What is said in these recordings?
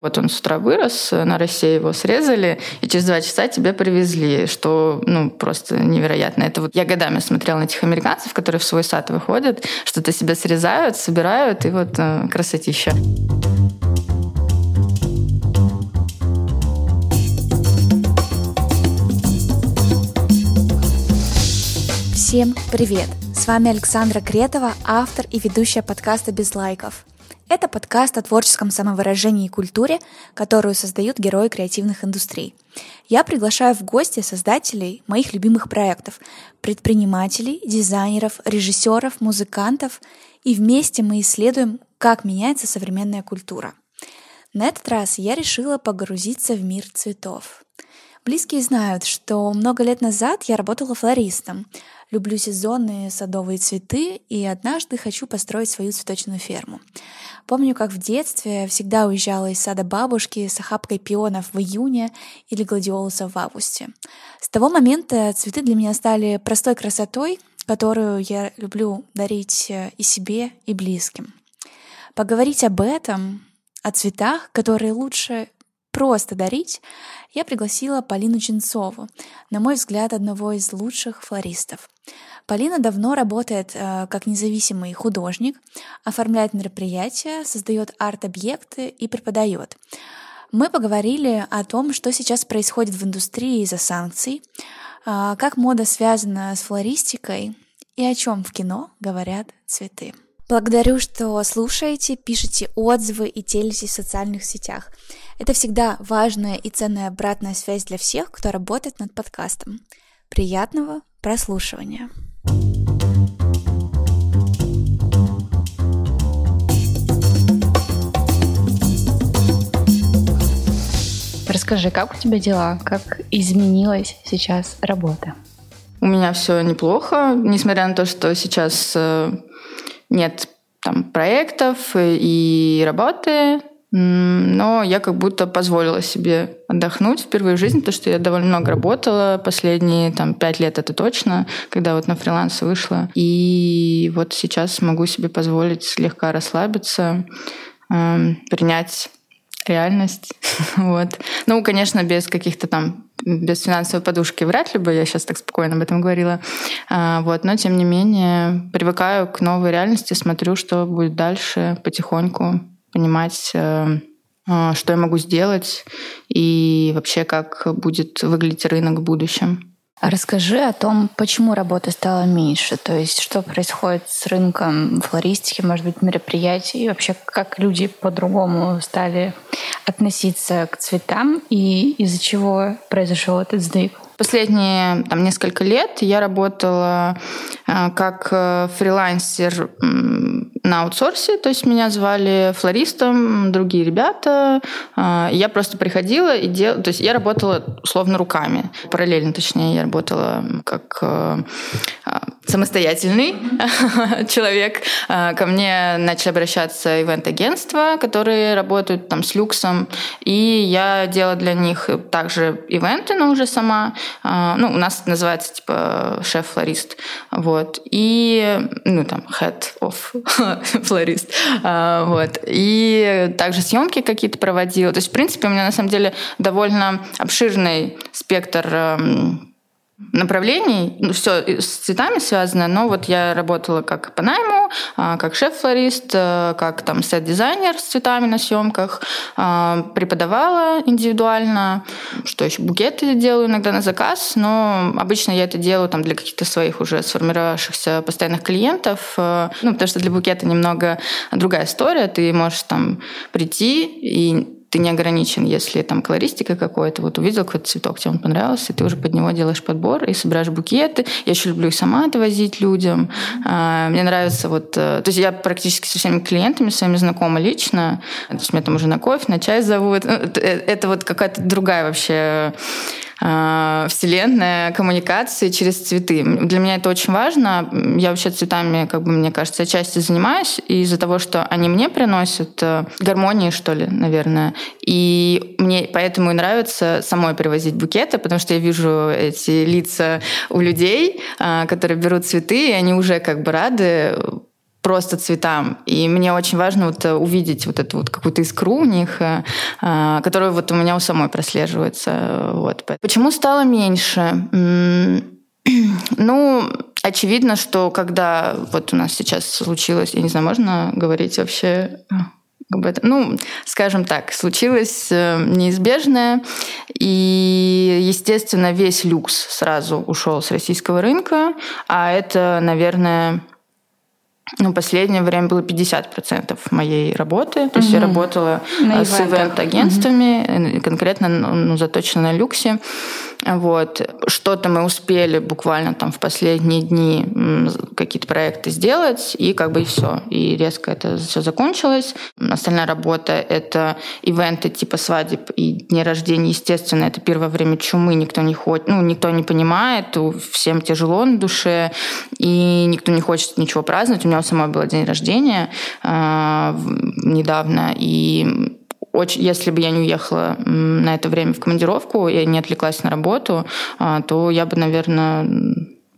Вот он с утра вырос, на России его срезали, и через два часа тебе привезли, что ну, просто невероятно. Это вот я годами смотрела на этих американцев, которые в свой сад выходят, что-то себе срезают, собирают, и вот э, красотища. Всем привет! С вами Александра Кретова, автор и ведущая подкаста «Без лайков». Это подкаст о творческом самовыражении и культуре, которую создают герои креативных индустрий. Я приглашаю в гости создателей моих любимых проектов, предпринимателей, дизайнеров, режиссеров, музыкантов, и вместе мы исследуем, как меняется современная культура. На этот раз я решила погрузиться в мир цветов. Близкие знают, что много лет назад я работала флористом. Люблю сезонные садовые цветы и однажды хочу построить свою цветочную ферму. Помню, как в детстве всегда уезжала из сада бабушки с охапкой пионов в июне или гладиолусов в августе. С того момента цветы для меня стали простой красотой, которую я люблю дарить э, и себе, и близким. Поговорить об этом, о цветах, которые лучше просто дарить, я пригласила Полину Ченцову, на мой взгляд, одного из лучших флористов. Полина давно работает э, как независимый художник, оформляет мероприятия, создает арт-объекты и преподает. Мы поговорили о том, что сейчас происходит в индустрии из-за санкций, э, как мода связана с флористикой и о чем в кино говорят цветы. Благодарю, что слушаете, пишите отзывы и делитесь в социальных сетях. Это всегда важная и ценная обратная связь для всех, кто работает над подкастом. Приятного прослушивания! Расскажи, как у тебя дела? Как изменилась сейчас работа? У меня все неплохо, несмотря на то, что сейчас э, нет там проектов и работы, но я как будто позволила себе отдохнуть впервые в жизни, потому что я довольно много работала последние там пять лет, это точно, когда вот на фриланс вышла. И вот сейчас могу себе позволить слегка расслабиться, принять реальность. вот. Ну, конечно, без каких-то там, без финансовой подушки вряд ли бы я сейчас так спокойно об этом говорила. А, вот. Но, тем не менее, привыкаю к новой реальности, смотрю, что будет дальше потихоньку, понимать, э, э, что я могу сделать и вообще как будет выглядеть рынок в будущем. Расскажи о том, почему работы стало меньше, то есть что происходит с рынком флористики, может быть, мероприятий, и вообще как люди по-другому стали относиться к цветам? И из-за чего произошел этот сдвиг. Последние там, несколько лет я работала э, как э, фрилансер на аутсорсе, то есть меня звали флористом, другие ребята. Э, я просто приходила и делала, то есть я работала условно руками. Параллельно, точнее, я работала как самостоятельный человек. Ко мне начали обращаться ивент-агентства, которые работают там с люксом, и я делала для них также ивенты, но уже сама. А, ну, у нас называется типа шеф-флорист, вот, и, ну, там, head of флорист, а, вот, и также съемки какие-то проводила, то есть, в принципе, у меня на самом деле довольно обширный спектр направлений, ну, все с цветами связано, но вот я работала как по найму, а, как шеф-флорист, э, как там сет-дизайнер с цветами на съемках, а, преподавала индивидуально, что еще, букеты делаю иногда на заказ, но обычно я это делаю там для каких-то своих уже сформировавшихся постоянных клиентов, э, ну, потому что для букета немного другая история, ты можешь там прийти и ты не ограничен, если там колористика какой-то, вот увидел какой-то цветок, тебе он понравился, ты уже под него делаешь подбор и собираешь букеты. Я еще люблю их сама отвозить людям. А, мне нравится вот... Э, то есть я практически со всеми клиентами своими знакома лично. То есть меня там уже на кофе, на чай зовут. Ну, это, вот какая-то другая вообще э, вселенная коммуникации через цветы. Для меня это очень важно. Я вообще цветами, как бы мне кажется, отчасти занимаюсь из-за того, что они мне приносят э, гармонии, что ли, наверное. И мне поэтому и нравится самой привозить букеты, потому что я вижу эти лица у людей, э, которые берут цветы, и они уже как бы рады просто цветам. И мне очень важно вот увидеть вот эту вот какую-то искру у них, которая вот у меня у самой прослеживается. Вот. Почему стало меньше? Ну, очевидно, что когда вот у нас сейчас случилось, я не знаю, можно говорить вообще об этом. Ну, скажем так, случилось э, неизбежное, и, естественно, весь люкс сразу ушел с российского рынка, а это, наверное, ну, последнее время было 50% моей работы. То есть я работала на с ивент-агентствами, угу. конкретно ну, заточена на люксе. Вот. Что-то мы успели буквально там в последние дни какие-то проекты сделать, и как бы и все. И резко это все закончилось. Остальная работа — это ивенты типа свадеб и дни рождения. Естественно, это первое время чумы, никто не хочет, ну, никто не понимает, всем тяжело на душе, и никто не хочет ничего праздновать. У меня у самой был день рождения э, недавно, и очень, если бы я не уехала на это время в командировку, я не отвлеклась на работу, а, то я бы, наверное,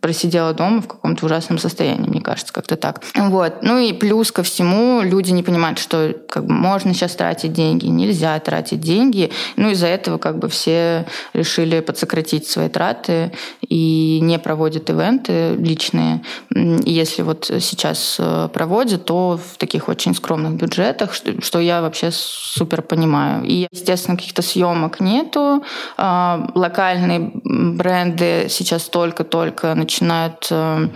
просидела дома в каком-то ужасном состоянии, мне кажется, как-то так. Вот. Ну и плюс ко всему люди не понимают, что как бы можно сейчас тратить деньги, нельзя тратить деньги. Ну из-за этого как бы все решили подсократить свои траты и не проводят ивенты личные. Если вот сейчас э, проводят, то в таких очень скромных бюджетах, что, что я вообще супер понимаю. И, естественно, каких-то съемок нету. А, локальные бренды сейчас только-только начинают э,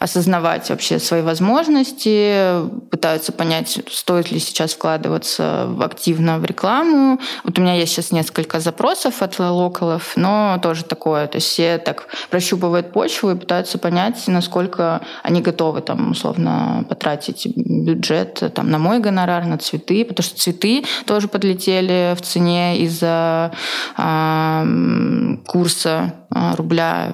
осознавать вообще свои возможности, пытаются понять, стоит ли сейчас вкладываться активно в рекламу. Вот у меня есть сейчас несколько запросов от локалов, но тоже такое. То есть все так прощупывают почву и пытаются понять, насколько они готовы там условно потратить бюджет там, на мой гонорар, на цветы, потому что цветы тоже подлетели в цене из-за э, курса э, рубля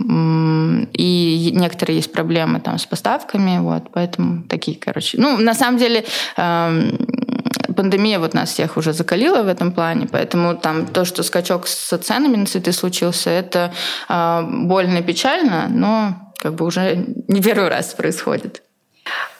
и некоторые есть проблемы там с поставками, вот, поэтому такие, короче. Ну, на самом деле, эм, пандемия вот нас всех уже закалила в этом плане, поэтому там то, что скачок с ценами на цветы случился, это э, больно и печально, но как бы уже не первый раз происходит.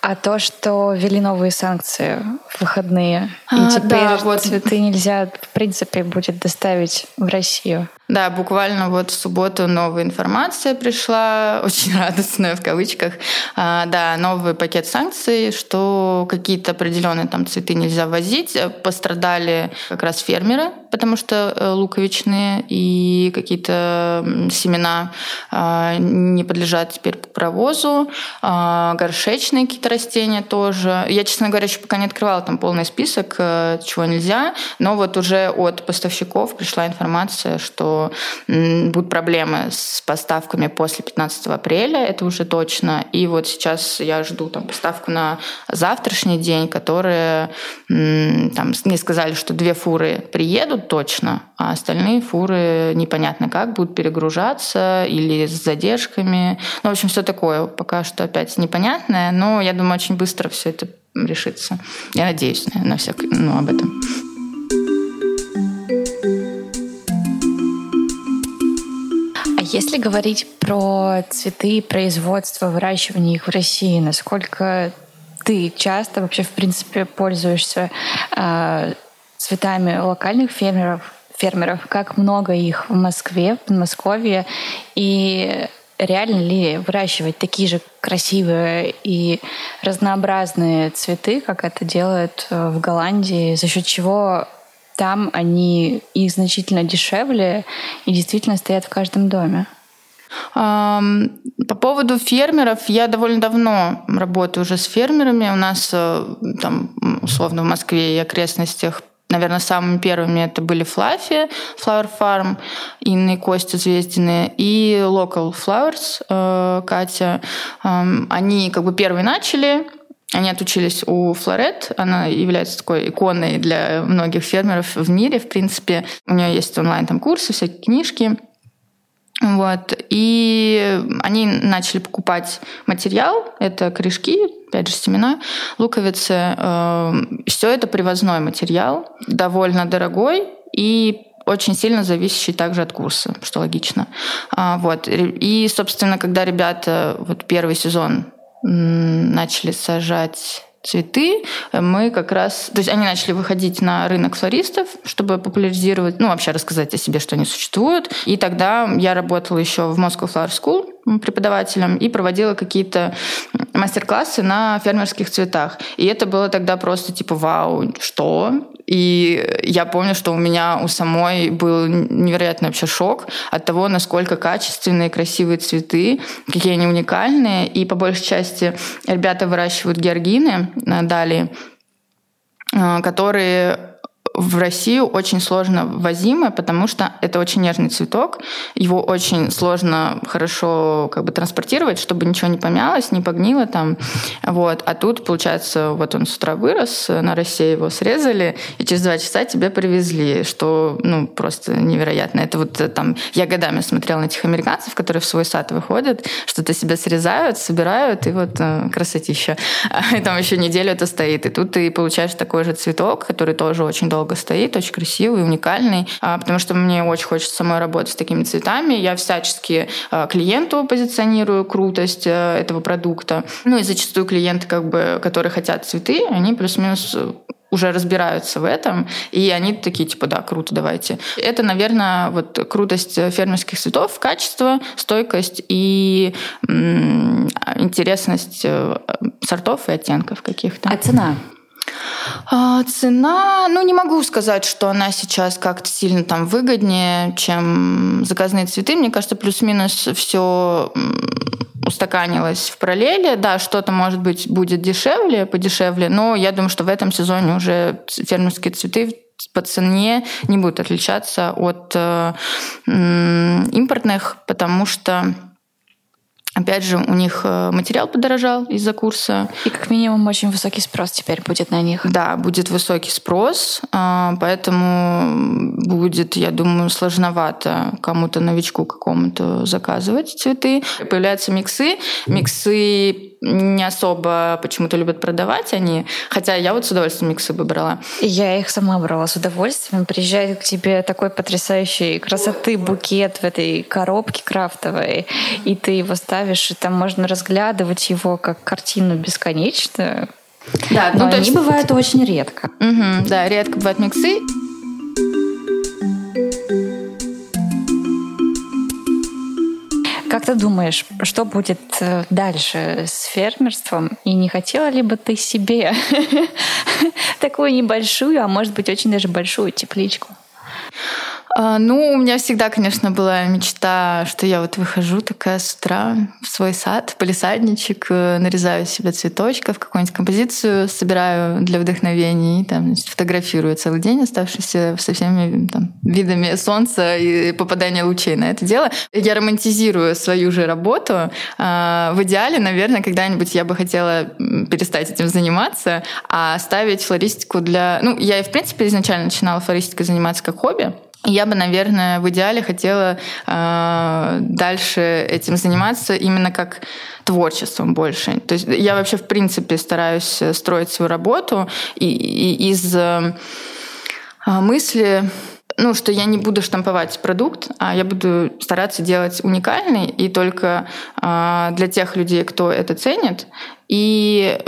А то, что ввели новые санкции в выходные, и а, теперь да, вот. цветы нельзя, в принципе, будет доставить в Россию. Да, буквально вот в субботу новая информация пришла, очень радостная в кавычках. А, да, новый пакет санкций, что какие-то определенные там цветы нельзя возить. Пострадали как раз фермеры, потому что э, луковичные и какие-то семена а, не подлежат теперь провозу. А, горшечные какие-то растения тоже. Я, честно говоря, еще пока не открывала там полный список, э, чего нельзя, но вот уже от поставщиков пришла информация, что будут проблемы с поставками после 15 апреля, это уже точно. И вот сейчас я жду там поставку на завтрашний день, которые там мне сказали, что две фуры приедут точно, а остальные фуры непонятно как будут перегружаться или с задержками. Ну, в общем, все такое пока что опять непонятное, но я думаю, очень быстро все это решится. Я надеюсь на, на всякое, ну, об этом. А если говорить про цветы, производство, выращивание их в России, насколько ты часто вообще, в принципе, пользуешься э, цветами локальных фермеров, фермеров, как много их в Москве, в Подмосковье, и реально ли выращивать такие же красивые и разнообразные цветы, как это делают э, в Голландии, за счет чего там они и значительно дешевле и действительно стоят в каждом доме? По поводу фермеров, я довольно давно работаю уже с фермерами. У нас э, там, условно, в Москве и окрестностях Наверное, самыми первыми это были Флаффи, Flower Farm, Инна и Костя Звездины, и Local Flowers, э, Катя. Они как бы первые начали, они отучились у Флорет. Она является такой иконой для многих фермеров в мире, в принципе. У нее есть онлайн там курсы, всякие книжки. Вот. И они начали покупать материал, это корешки, опять же, семена, луковицы. Эм, Все это привозной материал, довольно дорогой и очень сильно зависящий также от курса, что логично. А, вот. И, собственно, когда ребята вот первый сезон начали сажать цветы, мы как раз... То есть они начали выходить на рынок флористов, чтобы популяризировать, ну, вообще рассказать о себе, что они существуют. И тогда я работала еще в Moscow Flower School, преподавателем и проводила какие-то мастер-классы на фермерских цветах. И это было тогда просто типа вау, что? И я помню, что у меня у самой был невероятный вообще шок от того, насколько качественные, красивые цветы, какие они уникальные. И по большей части ребята выращивают георгины на Дали, э, которые в Россию очень сложно ввозимое, потому что это очень нежный цветок, его очень сложно хорошо как бы транспортировать, чтобы ничего не помялось, не погнило там. Вот. А тут, получается, вот он с утра вырос, на России его срезали, и через два часа тебе привезли, что ну, просто невероятно. Это вот э, там я годами смотрела на этих американцев, которые в свой сад выходят, что-то себе срезают, собирают, и вот э, красотища. И там еще неделю это стоит. И тут ты получаешь такой же цветок, который тоже очень долго долго стоит, очень красивый, уникальный, а, потому что мне очень хочется самой работать с такими цветами. Я всячески а, клиенту позиционирую крутость э, этого продукта. Ну и зачастую клиенты, как бы, которые хотят цветы, они плюс-минус уже разбираются в этом, и они такие, типа, да, круто, давайте. Это, наверное, вот крутость фермерских цветов, качество, стойкость и м- интересность э, сортов и оттенков каких-то. А цена? А, цена, ну не могу сказать, что она сейчас как-то сильно там выгоднее, чем заказные цветы. Мне кажется, плюс-минус все устаканилось в параллели. Да, что-то, может быть, будет дешевле, подешевле, но я думаю, что в этом сезоне уже фермерские цветы по цене не будут отличаться от э, импортных, потому что Опять же, у них э, материал подорожал из-за курса. И как минимум очень высокий спрос теперь будет на них. Да, будет высокий спрос, а, поэтому будет, я думаю, сложновато кому-то новичку какому-то заказывать цветы. Появляются миксы. Миксы не особо почему-то любят продавать они, хотя я вот с удовольствием миксы бы брала. Я их сама брала с удовольствием. Приезжает к тебе такой потрясающий красоты букет в этой коробке крафтовой, и ты его ставишь, и там можно разглядывать его как картину бесконечно. Да, но ну, они есть... бывают очень редко. Угу, да, редко бывают миксы. Как ты думаешь, что будет э, дальше с фермерством? И не хотела ли бы ты себе такую небольшую, а может быть очень даже большую тепличку? А, ну, у меня всегда, конечно, была мечта, что я вот выхожу такая с утра в свой сад, полисадничек, э, нарезаю себе цветочков, какую-нибудь композицию собираю для вдохновений, там, фотографирую целый день, оставшийся со всеми там, видами солнца и попадания лучей на это дело. Я романтизирую свою же работу. А, в идеале, наверное, когда-нибудь я бы хотела перестать этим заниматься, а ставить флористику для... Ну, я в принципе, изначально начинала флористикой заниматься как хобби, я бы, наверное, в идеале хотела э, дальше этим заниматься именно как творчеством больше. То есть я вообще, в принципе, стараюсь строить свою работу и, и из э, мысли ну, что я не буду штамповать продукт, а я буду стараться делать уникальный и только э, для тех людей, кто это ценит, и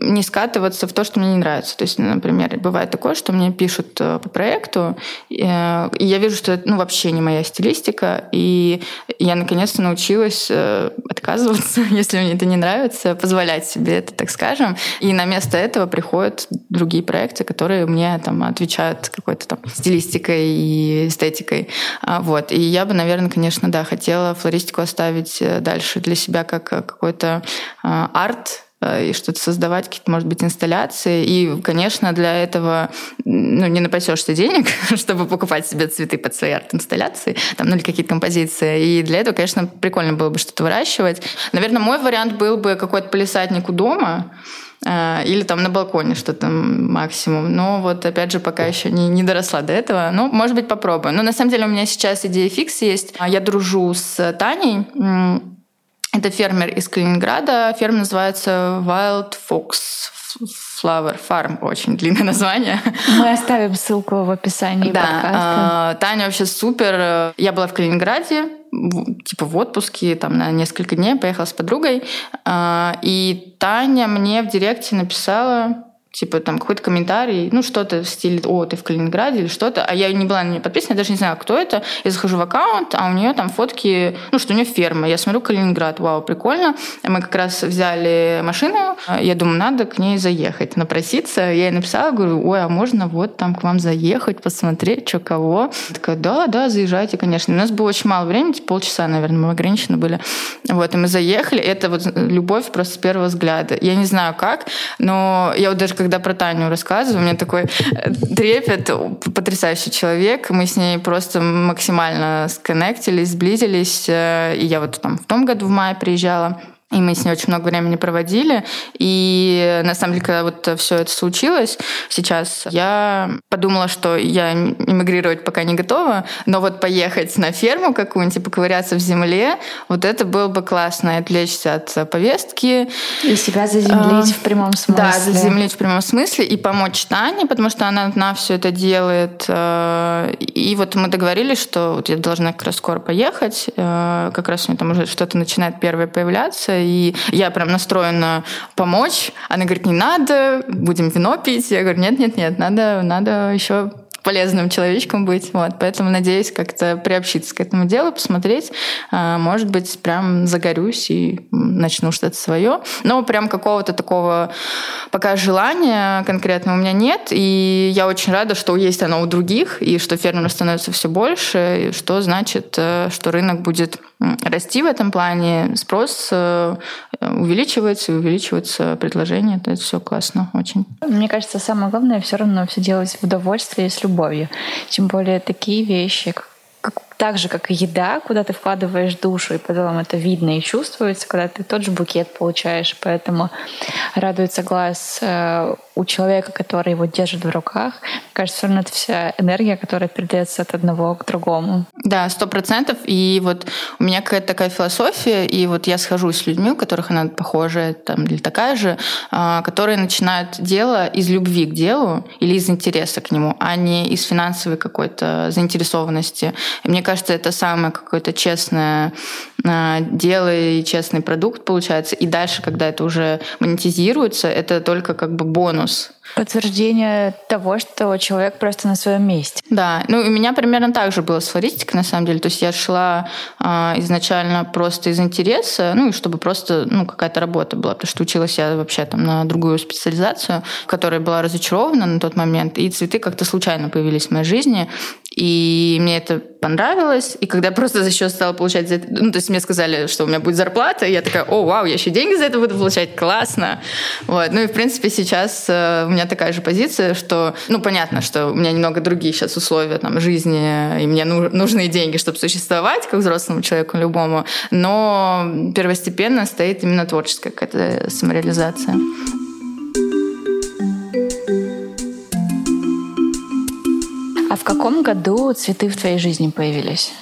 не скатываться в то, что мне не нравится. То есть, например, бывает такое, что мне пишут э, по проекту, э, и я вижу, что это ну, вообще не моя стилистика, и я наконец-то научилась э, отказываться, если мне это не нравится, позволять себе это, так скажем. И на место этого приходят другие проекты, которые мне там отвечают какой-то там стилистикой и эстетикой. А, вот. И я бы, наверное, конечно, да, хотела флористику оставить дальше для себя как какой-то арт, Э, и что-то создавать, какие-то, может быть, инсталляции. И, конечно, для этого ну, не напасешься денег, чтобы покупать себе цветы под свои арт-инсталляции, там, ну или какие-то композиции. И для этого, конечно, прикольно было бы что-то выращивать. Наверное, мой вариант был бы какой-то полисадник у дома, э, или там на балконе что-то максимум. Но вот опять же пока еще не, не доросла до этого. Ну, может быть, попробую. Но на самом деле у меня сейчас идея фикс есть. Я дружу с Таней, это фермер из Калининграда. Ферма называется Wild Fox Flower Farm. Очень длинное название. Мы оставим ссылку в описании да, подкаста. Таня вообще супер. Я была в Калининграде типа в отпуске там на несколько дней, поехала с подругой, а, и Таня мне в директе написала, типа там какой-то комментарий, ну что-то в стиле «О, ты в Калининграде» или что-то, а я не была на нее подписана, я даже не знаю, кто это. Я захожу в аккаунт, а у нее там фотки, ну что у нее ферма. Я смотрю Калининград, вау, прикольно. Мы как раз взяли машину, я думаю, надо к ней заехать, напроситься. Я ей написала, говорю, ой, а можно вот там к вам заехать, посмотреть, что кого. Она такая, да, да, заезжайте, конечно. У нас было очень мало времени, типа полчаса, наверное, мы ограничены были. Вот, и мы заехали. Это вот любовь просто с первого взгляда. Я не знаю как, но я вот даже когда про Таню рассказываю, у меня такой э, трепет, потрясающий человек. Мы с ней просто максимально сконнектились, сблизились. Э, и я вот там в том году в мае приезжала. И мы с ней очень много времени проводили. И на самом деле, когда вот все это случилось сейчас, я подумала, что я эмигрировать пока не готова, но вот поехать на ферму какую-нибудь и поковыряться в земле, вот это было бы классно, отвлечься от повестки. И себя заземлить а, в прямом смысле. Да, заземлить в прямом смысле и помочь Тане, потому что она одна все это делает. Э, и вот мы договорились, что вот я должна как раз скоро поехать, э, как раз у меня там уже что-то начинает первое появляться, и я прям настроена помочь. Она говорит, не надо, будем вино пить. Я говорю, нет-нет-нет, надо, надо еще полезным человечком быть. Вот. Поэтому надеюсь как-то приобщиться к этому делу, посмотреть. А, может быть, прям загорюсь и начну что-то свое. Но прям какого-то такого пока желания конкретно у меня нет. И я очень рада, что есть оно у других, и что фермеров становится все больше, и что значит, э, что рынок будет расти в этом плане, спрос э, увеличивается, и увеличивается предложение. Это все классно очень. Мне кажется, самое главное все равно все делать в удовольствии и с любовью. Тем более такие вещи, как так же, как и еда, куда ты вкладываешь душу, и потом это видно и чувствуется, когда ты тот же букет получаешь. Поэтому радуется глаз э, у человека, который его держит в руках. Мне кажется, все равно это вся энергия, которая передается от одного к другому. Да, сто процентов. И вот у меня какая-то такая философия, и вот я схожу с людьми, у которых она похожая там, или такая же, а, которые начинают дело из любви к делу или из интереса к нему, а не из финансовой какой-то заинтересованности. И мне кажется, это самое какое-то честное а, дело и честный продукт получается. И дальше, когда это уже монетизируется, это только как бы бонус Dios Подтверждение того, что человек просто на своем месте. Да, ну у меня примерно так же было с флористикой, на самом деле. То есть я шла э, изначально просто из интереса, ну и чтобы просто ну, какая-то работа была, потому что училась я вообще там на другую специализацию, в которой была разочарована на тот момент, и цветы как-то случайно появились в моей жизни. И мне это понравилось. И когда просто за счет стала получать за это... Ну, то есть мне сказали, что у меня будет зарплата, и я такая, о, вау, я еще деньги за это буду получать, классно. Вот. Ну и, в принципе, сейчас э, у меня такая же позиция, что, ну, понятно, что у меня немного другие сейчас условия там, жизни, и мне нужны деньги, чтобы существовать, как взрослому человеку любому, но первостепенно стоит именно творческая какая-то самореализация. А в каком году цветы в твоей жизни появились?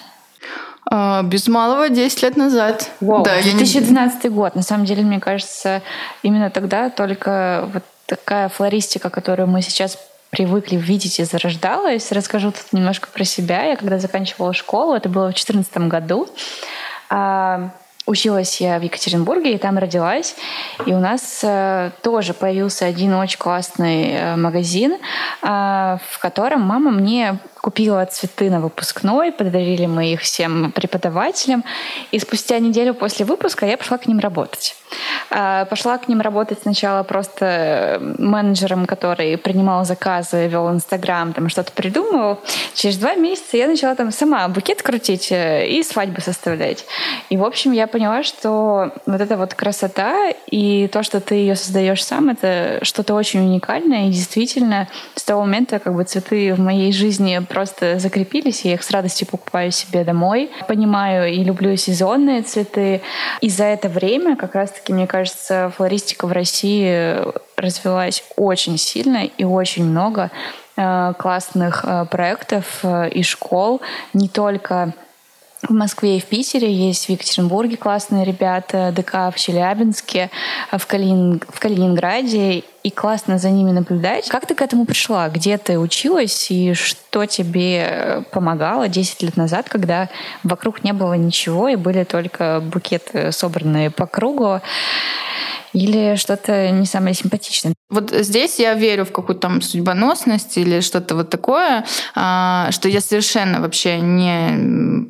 А, без малого 10 лет назад. Wow. Да, 2012 не... год. На самом деле, мне кажется, именно тогда только вот такая флористика, которую мы сейчас привыкли видеть и зарождалась. Расскажу тут немножко про себя. Я когда заканчивала школу, это было в 2014 году, а, Училась я в Екатеринбурге и там родилась. И у нас э, тоже появился один очень классный э, магазин, э, в котором мама мне купила цветы на выпускной, подарили мы их всем преподавателям. И спустя неделю после выпуска я пошла к ним работать. А, пошла к ним работать сначала просто менеджером, который принимал заказы, вел Инстаграм, там что-то придумывал. Через два месяца я начала там сама букет крутить э, и свадьбы составлять. И, в общем, я поняла, что вот эта вот красота и то, что ты ее создаешь сам, это что-то очень уникальное. И действительно, с того момента как бы цветы в моей жизни просто закрепились, я их с радостью покупаю себе домой. Понимаю и люблю сезонные цветы. И за это время, как раз-таки, мне кажется, флористика в России развилась очень сильно и очень много э, классных э, проектов э, и школ, не только в Москве и в Питере, есть в Екатеринбурге классные ребята, ДК в Челябинске, в, Калинин... в Калининграде, и классно за ними наблюдать. Как ты к этому пришла? Где ты училась и что тебе помогало 10 лет назад, когда вокруг не было ничего и были только букеты, собранные по кругу? или что-то не самое симпатичное. Вот здесь я верю в какую-то там судьбоносность или что-то вот такое, а, что я совершенно вообще не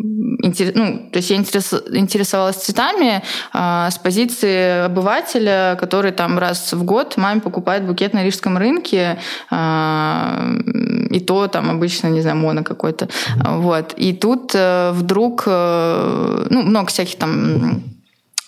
ну, то есть я интересовалась цветами а, с позиции обывателя, который там раз в год маме покупает букет на рижском рынке, а, и то там обычно, не знаю, моно какой-то. Вот. И тут э, вдруг, э, ну, много всяких там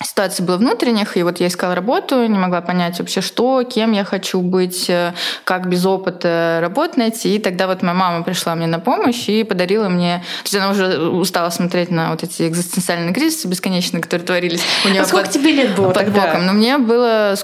ситуаций было внутренних, и вот я искала работу, не могла понять вообще, что, кем я хочу быть, э, как без опыта работать найти. И тогда вот моя мама пришла мне на помощь и подарила мне... То есть она уже устала смотреть на вот эти экзистенциальные кризисы бесконечные, которые творились у нее а сколько под, тебе лет было под тогда? боком. Но мне было,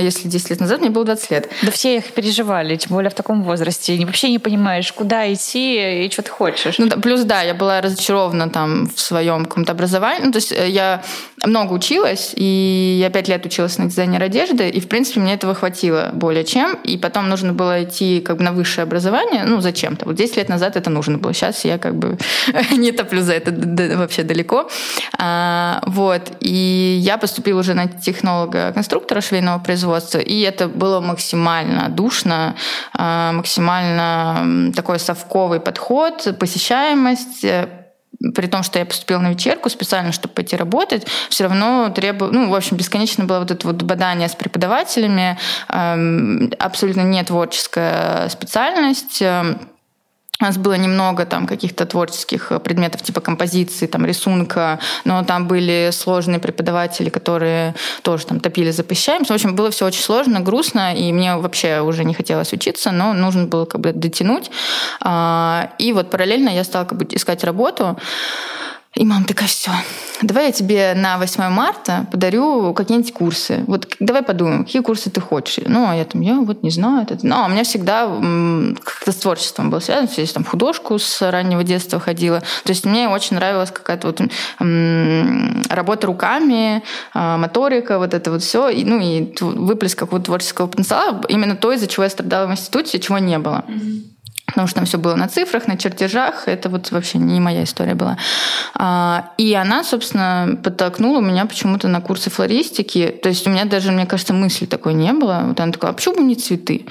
если 10 лет назад, мне было 20 лет. Да все их переживали, тем более в таком возрасте. И вообще не понимаешь, куда идти и что ты хочешь. Ну, да, плюс, да, я была разочарована там в своем каком-то образовании. Ну, то есть э, я много училась, и я пять лет училась на дизайнер одежды, и, в принципе, мне этого хватило более чем. И потом нужно было идти как бы на высшее образование, ну, зачем-то. Вот 10 лет назад это нужно было. Сейчас я как бы не топлю за это вообще далеко. А, вот. И я поступила уже на технолога-конструктора швейного производства, и это было максимально душно, а, максимально такой совковый подход, посещаемость, при том, что я поступила на вечерку специально, чтобы пойти работать, все равно требую, ну, в общем, бесконечно было вот это вот бадание с преподавателями, эм, абсолютно не творческая специальность, эм, у нас было немного там каких-то творческих предметов типа композиции, там рисунка, но там были сложные преподаватели, которые тоже там топили за посещаемость. В общем, было все очень сложно, грустно, и мне вообще уже не хотелось учиться, но нужно было как бы дотянуть. А, и вот параллельно я стала как бы искать работу. И мама такая, все, давай я тебе на 8 марта подарю какие-нибудь курсы. Вот давай подумаем, какие курсы ты хочешь. Ну, а я там, я вот не знаю. Это... Ну, а у меня всегда как-то с творчеством было связано. Я там художку с раннего детства ходила. То есть мне очень нравилась какая-то вот работа руками, а, моторика, вот это вот все. И, ну, и выплеск какого-то творческого потенциала. Именно то, из-за чего я страдала в институте, чего не было. Mm-hmm потому что там все было на цифрах, на чертежах. Это вот вообще не моя история была. А, и она, собственно, подтолкнула меня почему-то на курсы флористики. То есть у меня даже, мне кажется, мысли такой не было. Вот она такая, а почему бы не цветы?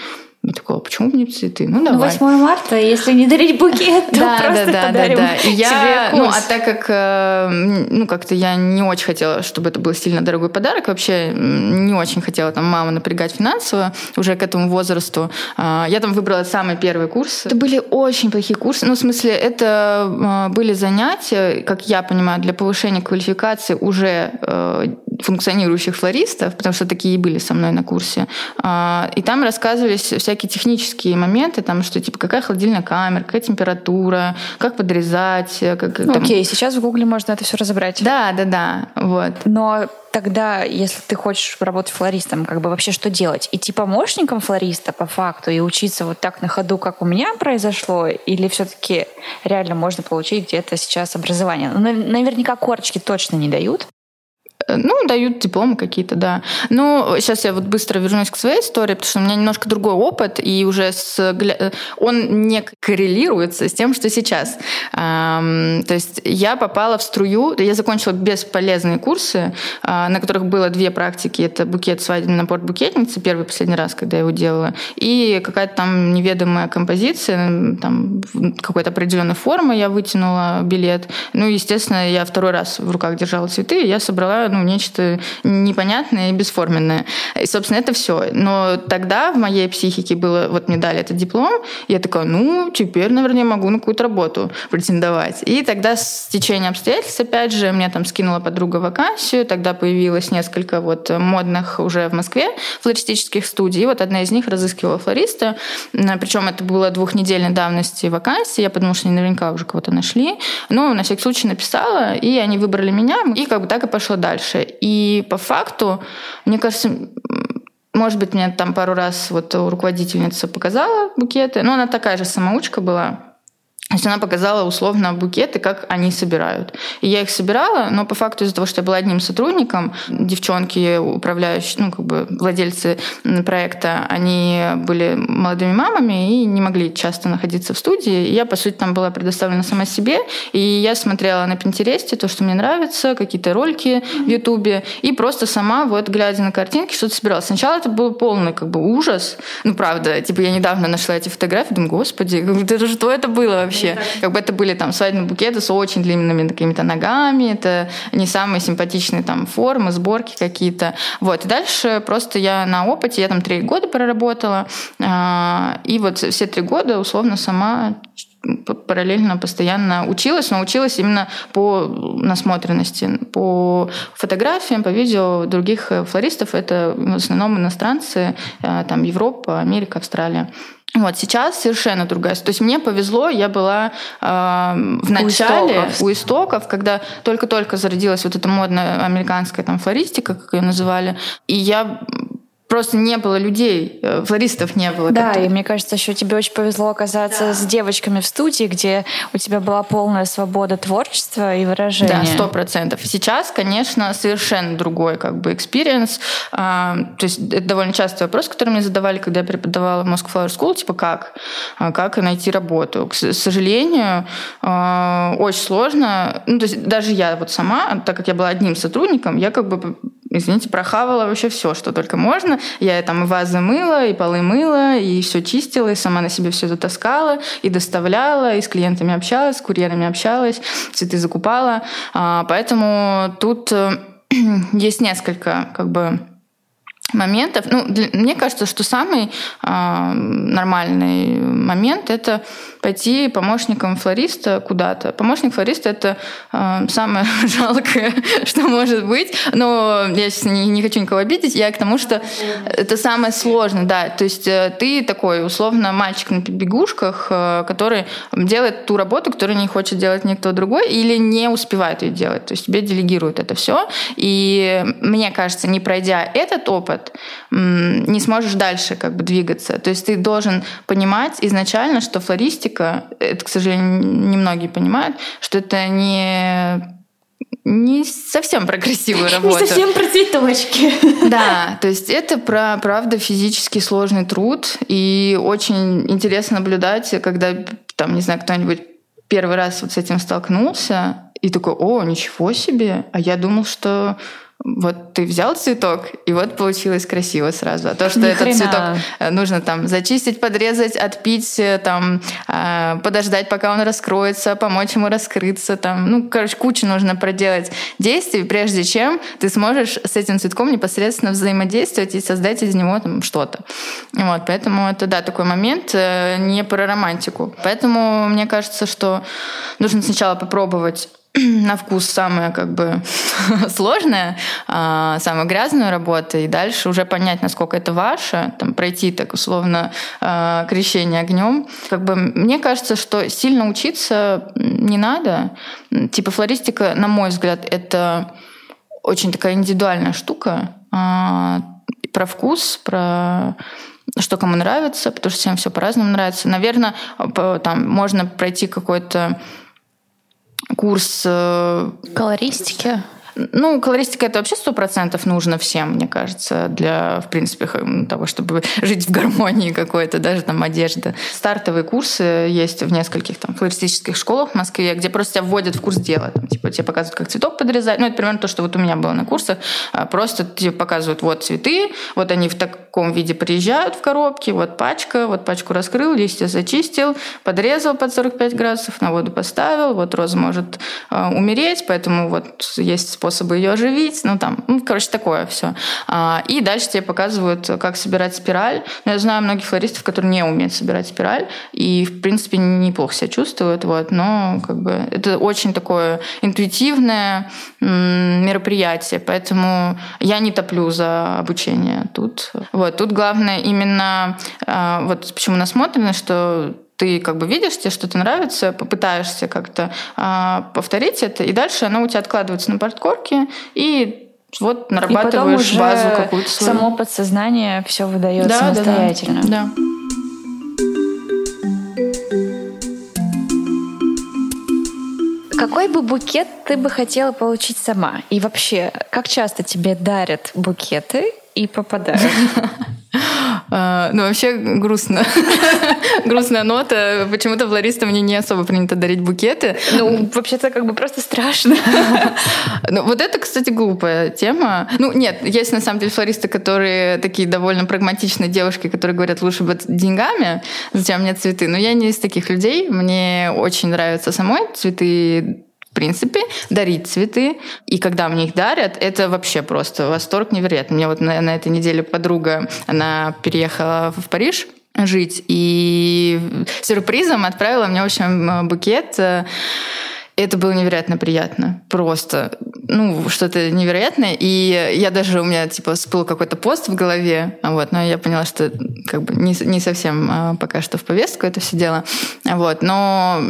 Я такая, а почему бы не цветы? Ну, давай. 8 марта, если не дарить букет, то да, просто да, да, подарим да, да. я, Ну, а так как, э, ну, как-то я не очень хотела, чтобы это был сильно дорогой подарок, вообще не очень хотела там маму напрягать финансово уже к этому возрасту. А, я там выбрала самый первый курс. Это были очень плохие курсы. Ну, в смысле, это а, были занятия, как я понимаю, для повышения квалификации уже э, функционирующих флористов, потому что такие были со мной на курсе. И там рассказывались всякие всякие технические моменты, там, что типа какая холодильная камера, какая температура, как подрезать. Как, ну, там... Окей, сейчас в Гугле можно это все разобрать. Да, да, да. Вот. Но тогда, если ты хочешь работать флористом, как бы вообще что делать? Идти помощником флориста по факту и учиться вот так на ходу, как у меня произошло, или все-таки реально можно получить где-то сейчас образование? Ну, наверняка корочки точно не дают. Ну, дают дипломы какие-то, да. Ну, сейчас я вот быстро вернусь к своей истории, потому что у меня немножко другой опыт, и уже с... он не коррелируется с тем, что сейчас. То есть я попала в струю, я закончила бесполезные курсы, а, на которых было две практики. Это букет, свадебный набор букетницы, первый последний раз, когда я его делала, и какая-то там неведомая композиция, там какой-то определенной формы я вытянула билет. Ну, естественно, я второй раз в руках держала цветы, и я собрала ну, нечто непонятное и бесформенное. И, собственно, это все. Но тогда в моей психике было, вот мне дали этот диплом, я такая, ну, теперь, наверное, я могу на какую-то работу претендовать. И тогда с течением обстоятельств, опять же, мне там скинула подруга вакансию, тогда появилось несколько вот модных уже в Москве флористических студий. И вот одна из них разыскивала флориста, причем это было двухнедельной давности вакансии, я подумала, что наверняка уже кого-то нашли. Но на всякий случай написала, и они выбрали меня, и как бы так и пошло дальше дальше. И по факту, мне кажется, может быть, мне там пару раз вот руководительница показала букеты, но она такая же самоучка была. То есть она показала условно букеты, как они собирают. И я их собирала, но по факту из-за того, что я была одним сотрудником, девчонки, управляющие, ну, как бы владельцы проекта, они были молодыми мамами и не могли часто находиться в студии. И я, по сути, там была предоставлена сама себе. И я смотрела на Пинтересте то, что мне нравится, какие-то ролики в Ютубе. И просто сама, вот, глядя на картинки, что-то собирала. Сначала это был полный как бы ужас. Ну, правда, типа я недавно нашла эти фотографии, думаю, господи, это что это было вообще? Вообще. Как бы это были там свадебные букеты с очень длинными какими-то ногами, это не самые симпатичные там формы, сборки какие-то. Вот. И дальше просто я на опыте, я там три года проработала, а, и вот все три года условно сама параллельно постоянно училась, но училась именно по насмотренности, по фотографиям, по видео других флористов. Это в основном иностранцы, а, там Европа, Америка, Австралия. Вот сейчас совершенно другая. То есть мне повезло, я была э, в начале у истоков. у истоков, когда только-только зародилась вот эта модная американская там флористика, как ее называли, и я просто не было людей, э, флористов не было. Да, и мне кажется, еще тебе очень повезло оказаться да. с девочками в студии, где у тебя была полная свобода творчества и выражения. Да, сто процентов. Сейчас, конечно, совершенно другой как бы experience. А, то есть это довольно частый вопрос, который мне задавали, когда я преподавала в Moscow Flower School, типа как? А, как найти работу? К сожалению, а, очень сложно. Ну, то есть даже я вот сама, так как я была одним сотрудником, я как бы извините, прохавала вообще все, что только можно. Я там и вазы мыла, и полы мыла, и все чистила, и сама на себе все это таскала, и доставляла, и с клиентами общалась, с курьерами общалась, цветы закупала. А, поэтому тут э, есть несколько как бы моментов. Ну, для, мне кажется, что самый э, нормальный момент это пойти помощником флориста куда-то. Помощник флориста это э, самое жалкое, что может быть. Но я сейчас не, не хочу никого обидеть. Я к тому, что это самое сложное, да. То есть э, ты такой условно мальчик на бегушках, э, который делает ту работу, которую не хочет делать никто другой или не успевает ее делать. То есть тебе делегируют это все. И мне кажется, не пройдя этот опыт, не сможешь дальше как бы двигаться. То есть ты должен понимать изначально, что флористика, это, к сожалению, немногие понимают, что это не не совсем про красивую работу. Не совсем про цветочки. Да, то есть это про, правда, физически сложный труд. И очень интересно наблюдать, когда, там, не знаю, кто-нибудь первый раз вот с этим столкнулся, и такой, о, ничего себе, а я думал, что вот ты взял цветок, и вот получилось красиво сразу. А то, что Ни этот хрена. цветок э, нужно там зачистить, подрезать, отпить, э, там, э, подождать, пока он раскроется, помочь ему раскрыться. Там. Ну, короче, кучу нужно проделать действий, прежде чем ты сможешь с этим цветком непосредственно взаимодействовать и создать из него там что-то. Вот, поэтому это, да, такой момент не про романтику. Поэтому мне кажется, что нужно сначала попробовать на вкус самая как бы сложная, а, самая грязная работа, и дальше уже понять, насколько это ваше, там, пройти так условно а, крещение огнем. Как бы мне кажется, что сильно учиться не надо. Типа флористика, на мой взгляд, это очень такая индивидуальная штука а, про вкус, про что кому нравится, потому что всем все по-разному нравится. Наверное, там можно пройти какой-то курс... Э, Колористики? Ну, колористика это вообще сто процентов нужно всем, мне кажется, для, в принципе, того, чтобы жить в гармонии какой-то, даже там одежда. Стартовые курсы есть в нескольких там флористических школах в Москве, где просто тебя вводят в курс дела. Там, типа тебе показывают, как цветок подрезать. Ну, это примерно то, что вот у меня было на курсах. А, просто тебе показывают, вот цветы, вот они в таком виде приезжают в коробке, вот пачка, вот пачку раскрыл, листья зачистил, подрезал под 45 градусов, на воду поставил, вот роза может э, умереть, поэтому вот есть способы ее оживить, ну там, ну, короче, такое все. А, и дальше тебе показывают, как собирать спираль. Но я знаю многих флористов, которые не умеют собирать спираль, и, в принципе, неплохо себя чувствуют, вот, но как бы это очень такое интуитивное мероприятие, поэтому я не топлю за обучение тут. Вот, тут главное именно, а, вот почему насмотрено, что ты как бы видишь, тебе что-то нравится, попытаешься как-то а, повторить это, и дальше оно у тебя откладывается на подкорке, и вот нарабатываешь и базу какую-то свою. Само подсознание все выдает да, самостоятельно. Да, да. да. Какой бы букет ты бы хотела получить сама? И вообще, как часто тебе дарят букеты и попадают? А, ну, вообще грустно. Грустная нота. Почему-то флористам мне не особо принято дарить букеты. Ну, вообще-то как бы просто страшно. Ну, вот это, кстати, глупая тема. Ну, нет, есть на самом деле флористы, которые такие довольно прагматичные девушки, которые говорят, лучше бы деньгами, зачем мне цветы. Но я не из таких людей. Мне очень нравятся самой цветы принципе, дарить цветы. И когда мне их дарят, это вообще просто восторг невероятный. Мне вот на, на этой неделе подруга, она переехала в Париж жить, и сюрпризом отправила мне, в общем, букет это было невероятно приятно. Просто, ну, что-то невероятное. И я даже, у меня, типа, всплыл какой-то пост в голове, вот, но я поняла, что как бы не, не совсем а, пока что в повестку это все дело. Вот, но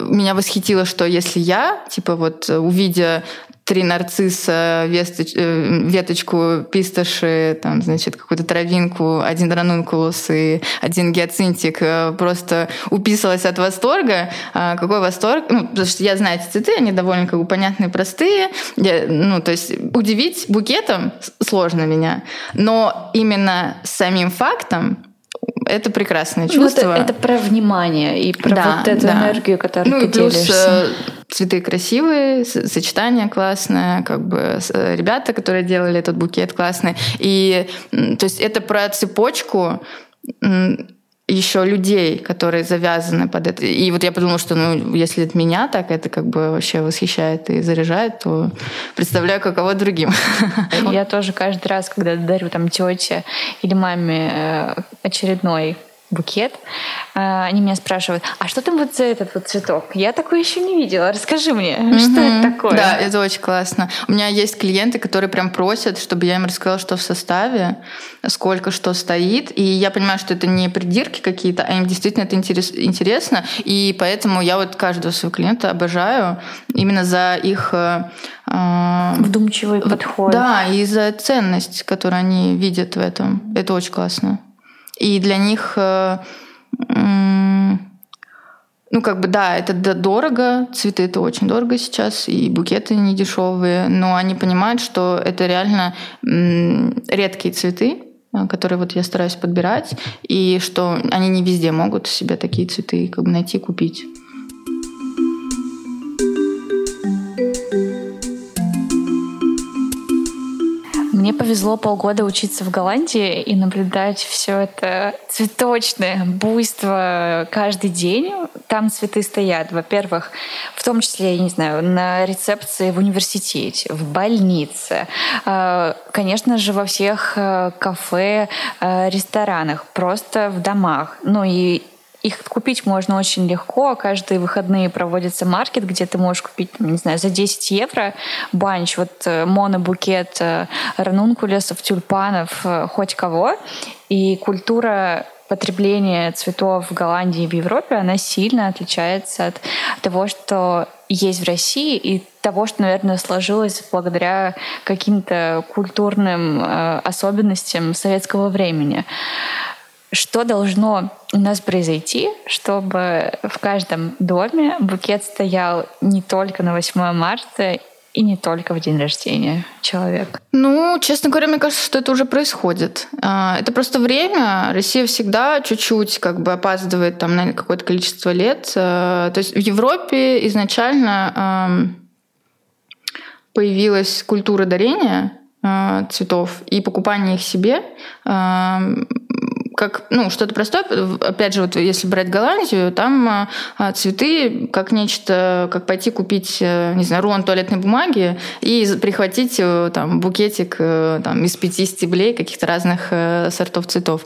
меня восхитило, что если я, типа вот увидя три нарцисса, весточ, э, веточку пистоши, там, значит, какую-то травинку, один ранункулус и один гиацинтик, э, просто уписалась от восторга. А какой восторг? Ну, потому что я знаю эти цветы, они довольно как бы понятные, простые. Я, ну, то есть удивить букетом сложно меня. Но именно самим фактом это прекрасное чувство. Ну, это, это про внимание и про да, вот эту да. энергию, которую ну, ты и плюс, делишься. Э, цветы красивые, сочетание классное, как бы э, ребята, которые делали этот букет классный. И то есть это про цепочку еще людей, которые завязаны под это. И вот я подумала, что ну, если это меня так, это как бы вообще восхищает и заряжает, то представляю, каково другим. Я тоже каждый раз, когда дарю там тете или маме э, очередной букет, а, они меня спрашивают, а что там вот за этот вот цветок? Я такой еще не видела, расскажи мне, mm-hmm. что это такое? Да, это очень классно. У меня есть клиенты, которые прям просят, чтобы я им рассказала, что в составе, сколько что стоит, и я понимаю, что это не придирки какие-то, а им действительно это интерес, интересно, и поэтому я вот каждого своего клиента обожаю именно за их э, э вдумчивый подход. Да, и за ценность, которую они видят в этом. Это очень классно. И для них, э, ну, как бы, да, это дорого, цветы это очень дорого сейчас, и букеты не дешевые, но они понимают, что это реально редкие цветы, э, которые вот я стараюсь подбирать, и что они не везде могут себе такие цветы как бы найти, купить. Мне повезло полгода учиться в Голландии и наблюдать все это цветочное буйство каждый день. Там цветы стоят, во-первых, в том числе, я не знаю, на рецепции в университете, в больнице, а, конечно же, во всех э, кафе, э, ресторанах, просто в домах. Ну и их купить можно очень легко. Каждые выходные проводится маркет, где ты можешь купить, не знаю, за 10 евро банч, вот э, монобукет э, ранункулесов, тюльпанов, э, хоть кого. И культура потребления цветов в Голландии и в Европе, она сильно отличается от того, что есть в России, и того, что, наверное, сложилось благодаря каким-то культурным э, особенностям советского времени. Что должно у нас произойти, чтобы в каждом доме букет стоял не только на 8 марта и не только в день рождения человека? Ну, честно говоря, мне кажется, что это уже происходит. А, это просто время. Россия всегда чуть-чуть как бы опаздывает там на какое-то количество лет. А, то есть в Европе изначально появилась культура дарения а, цветов и покупания их себе как ну, что-то простое. Опять же, вот если брать Голландию, там а, а, цветы как нечто, как пойти купить, э, не знаю, рулон туалетной бумаги и прихватить э, там букетик э, там, из пяти стеблей каких-то разных сортов цветов.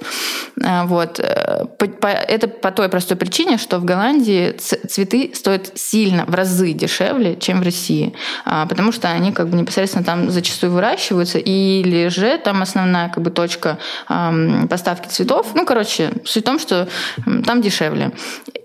А, вот. Это по той простой причине, что в Голландии цветы стоят сильно, в разы дешевле, чем в России, потому что они как бы непосредственно там зачастую выращиваются, или же там основная как бы точка поставки цветов цветов. Ну, короче, суть в том, что там дешевле.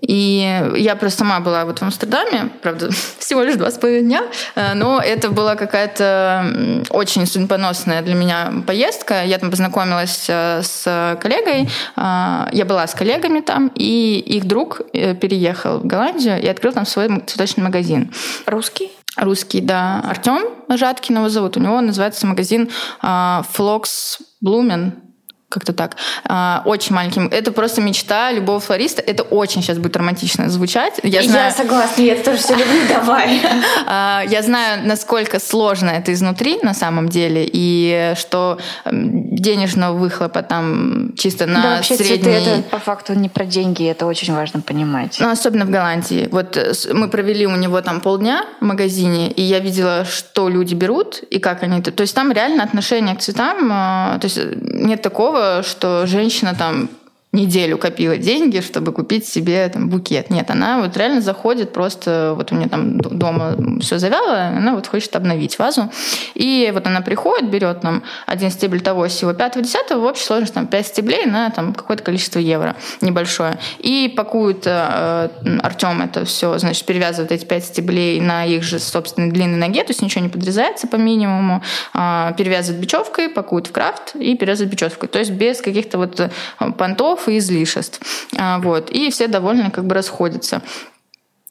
И я просто сама была вот в Амстердаме, правда, всего лишь два с половиной дня, э, но это была какая-то очень судьбоносная для меня поездка. Я там познакомилась э, с коллегой, я была с коллегами там, и их друг переехал в Голландию и открыл там свой цветочный магазин. Русский? русский, да, Артем Жаткин его зовут. У него называется магазин Флокс Блумен как-то так. А, очень маленьким. Это просто мечта любого флориста. Это очень сейчас будет романтично звучать. Я, знаю... я согласна, я тоже все люблю, давай. А, я знаю, насколько сложно это изнутри на самом деле, и что денежного выхлопа там чисто на да, вообще средний... цветы это по факту не про деньги, это очень важно понимать. Ну, особенно в Голландии. Вот э, мы провели у него там полдня в магазине, и я видела, что люди берут и как они... То есть там реально отношение к цветам, а, то есть нет такого, такого, что женщина там неделю копила деньги, чтобы купить себе там, букет. Нет, она вот реально заходит просто, вот у меня там дома все завяло, она вот хочет обновить вазу. И вот она приходит, берет там один стебель того всего, 5-10, в общей сложности там 5 стеблей на там какое-то количество евро небольшое. И пакует э, Артем это все, значит, перевязывает эти 5 стеблей на их же собственной длинной ноге, то есть ничего не подрезается по минимуму, э, перевязывает бечевкой, пакует в крафт и перевязывает бечевкой. То есть без каких-то вот э, понтов, и излишеств. А, вот. И все довольно как бы расходятся.